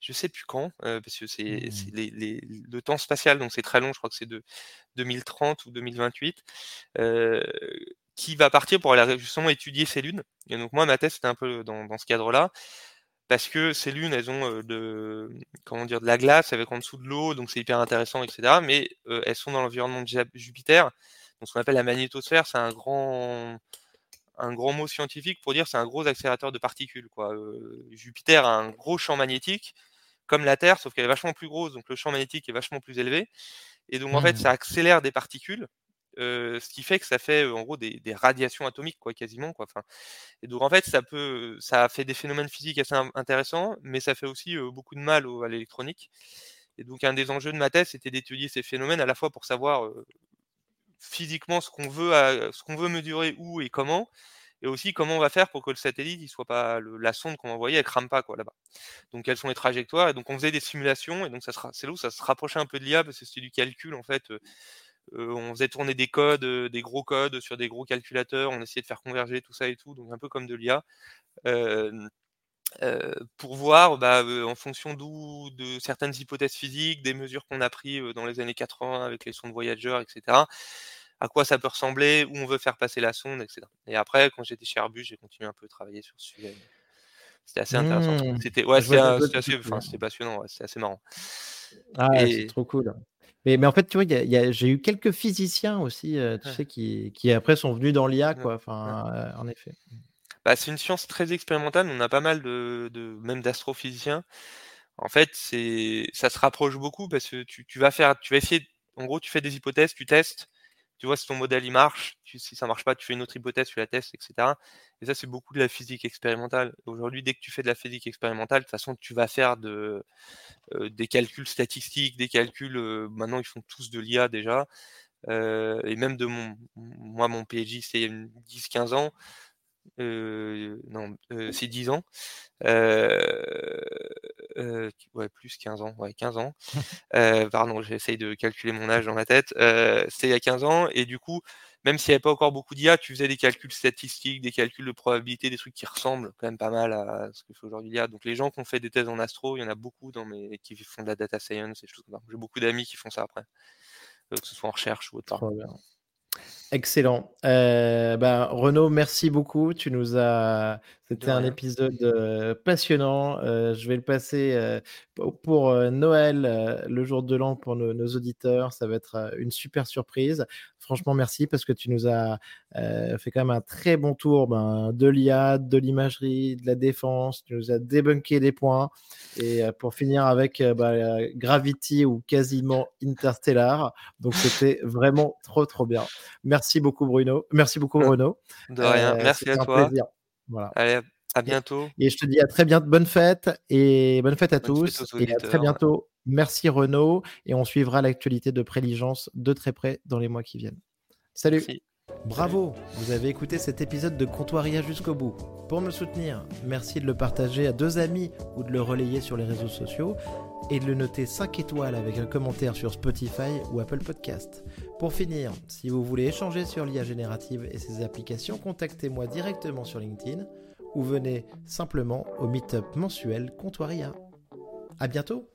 Speaker 2: je sais plus quand, parce que c'est
Speaker 1: Mmh.
Speaker 2: c'est les les le temps spatial, donc c'est très long, je crois que c'est de 2030 ou 2028, heu, qui va partir pour aller justement étudier ces lunes. Et donc moi ma thèse c'était un peu dans dans ce cadre-là, parce que ces lunes elles ont, de comment dire? De la glace avec en dessous de l'eau, donc c'est hyper intéressant et cetera, mais elles sont dans l'environnement de Jupiter, donc ce qu'on appelle la magnétosphère, c'est un grand un grand mot scientifique pour dire c'est un gros accélérateur de particules quoi, Jupiter a un gros champ magnétique comme la Terre, sauf qu'elle est vachement plus grosse, donc le champ magnétique est vachement plus élevé. Et donc en fait,
Speaker 1: Mmh.
Speaker 2: ça accélère des particules, ce qui fait que ça fait, en gros des des radiations atomiques quoi, quasiment quoi, enfin et donc en fait, ça peut ça fait des phénomènes physiques assez in intéressants, mais ça fait aussi, beaucoup de mal à l'électronique. Et donc un des enjeux de ma thèse, c'était d'étudier ces phénomènes à la fois pour savoir, physiquement ce qu'on veut ce qu'on veut mesurer où et comment et aussi comment on va faire pour que le satellite, il soit pas la sonde qu'on va envoyer, elle crame pas quoi là-bas. Donc quelles sont les trajectoires et donc on faisait des simulations et donc ça c'est là ça se rapprochait un peu de l'IA parce que c'était du calcul en fait. On faisait tourner des codes, des gros codes sur des gros calculateurs, on essayait de faire converger tout ça et tout, donc un peu comme de l'IA. pour voir bah, en fonction d'où de certaines hypothèses physiques, des mesures qu'on a prises dans les années 80 avec les sondes Voyager, etc à quoi ça peut ressembler, où on veut faire passer la sonde, etc. Et après, quand j'étais chez Airbus, j'ai continué un peu à travailler sur ce sujet. C'était assez intéressant. Mmh. C'était ouais, assez, passionnant, c'est assez marrant.
Speaker 1: Ah, c'est trop cool. Mais, mais, en fait, tu vois, j'ai eu quelques physiciens aussi, euh, tu sais, qui, qui, après sont venus dans l'IA, quoi. Enfin, euh, en effet.
Speaker 2: Bah, c'est une science très expérimentale. On a pas mal de, de même d'astrophysiciens. En fait, c'est, ça se rapproche beaucoup parce que tu, tu, vas faire, tu vas essayer, en gros, tu fais des hypothèses, tu testes, tu vois si ton modèle il marche, si ça marche pas, tu fais une autre hypothèse, tu la testes, etc. Et ça, c'est beaucoup de la physique expérimentale. Aujourd'hui, dès que tu fais de la physique expérimentale, de toute façon, tu vas faire euh, des calculs statistiques, des calculs. Euh, maintenant, ils font tous de l'IA déjà. Euh, et même de mon, moi, mon PhD, c'est 10-15 ans. Non, c'est 10 ans. Euh, ouais, plus 15 ans, ouais, 15 ans. Euh, pardon, j'essaye de calculer mon âge dans ma tête. Euh, C'était il y a 15 ans, et du coup, même s'il n'y avait pas encore beaucoup d'IA, tu faisais des calculs statistiques, des calculs de probabilité, des trucs qui ressemblent quand même pas mal à ce que fait aujourd'hui l'IA. Donc les gens qui ont fait des thèses en astro, il y en a beaucoup dans mes... qui font de la data science et choses comme ça. J'ai beaucoup d'amis qui font ça après, que ce soit en recherche ou autre.
Speaker 1: Excellent. Euh, ben, Renaud, merci beaucoup. Tu nous as. C'était un épisode euh, passionnant. Euh, je vais le passer pour, Noël, le jour de l'an pour nos, auditeurs. Ça va être une super surprise. Franchement, merci parce que tu nous as fait quand même un très bon tour ben, de l'IA, de l'imagerie, de la défense. Tu nous as débunké des points. Et pour finir avec ben, Gravity ou quasiment Interstellar. Donc, c'était vraiment trop, trop bien. Merci beaucoup, Bruno. Merci beaucoup. Renaud.
Speaker 2: De rien. Euh, Merci à toi. Plaisir. Voilà. Allez, à bientôt.
Speaker 1: Et je te dis à très bientôt. Bonne fête et bonne fête à tous. et à très bientôt. Merci Renaud. Et on suivra l'actualité de Préligence de très près dans les mois qui viennent. Salut. Bravo, vous avez écouté cet épisode de Comptoiria jusqu'au bout. Pour me soutenir, merci de le partager à deux amis ou de le relayer sur les réseaux sociaux et de le noter 5 étoiles avec un commentaire sur Spotify ou Apple Podcast. Pour finir, si vous voulez échanger sur l'IA générative et ses applications, contactez-moi directement sur LinkedIn ou venez simplement au meetup mensuel Comptoiria. À bientôt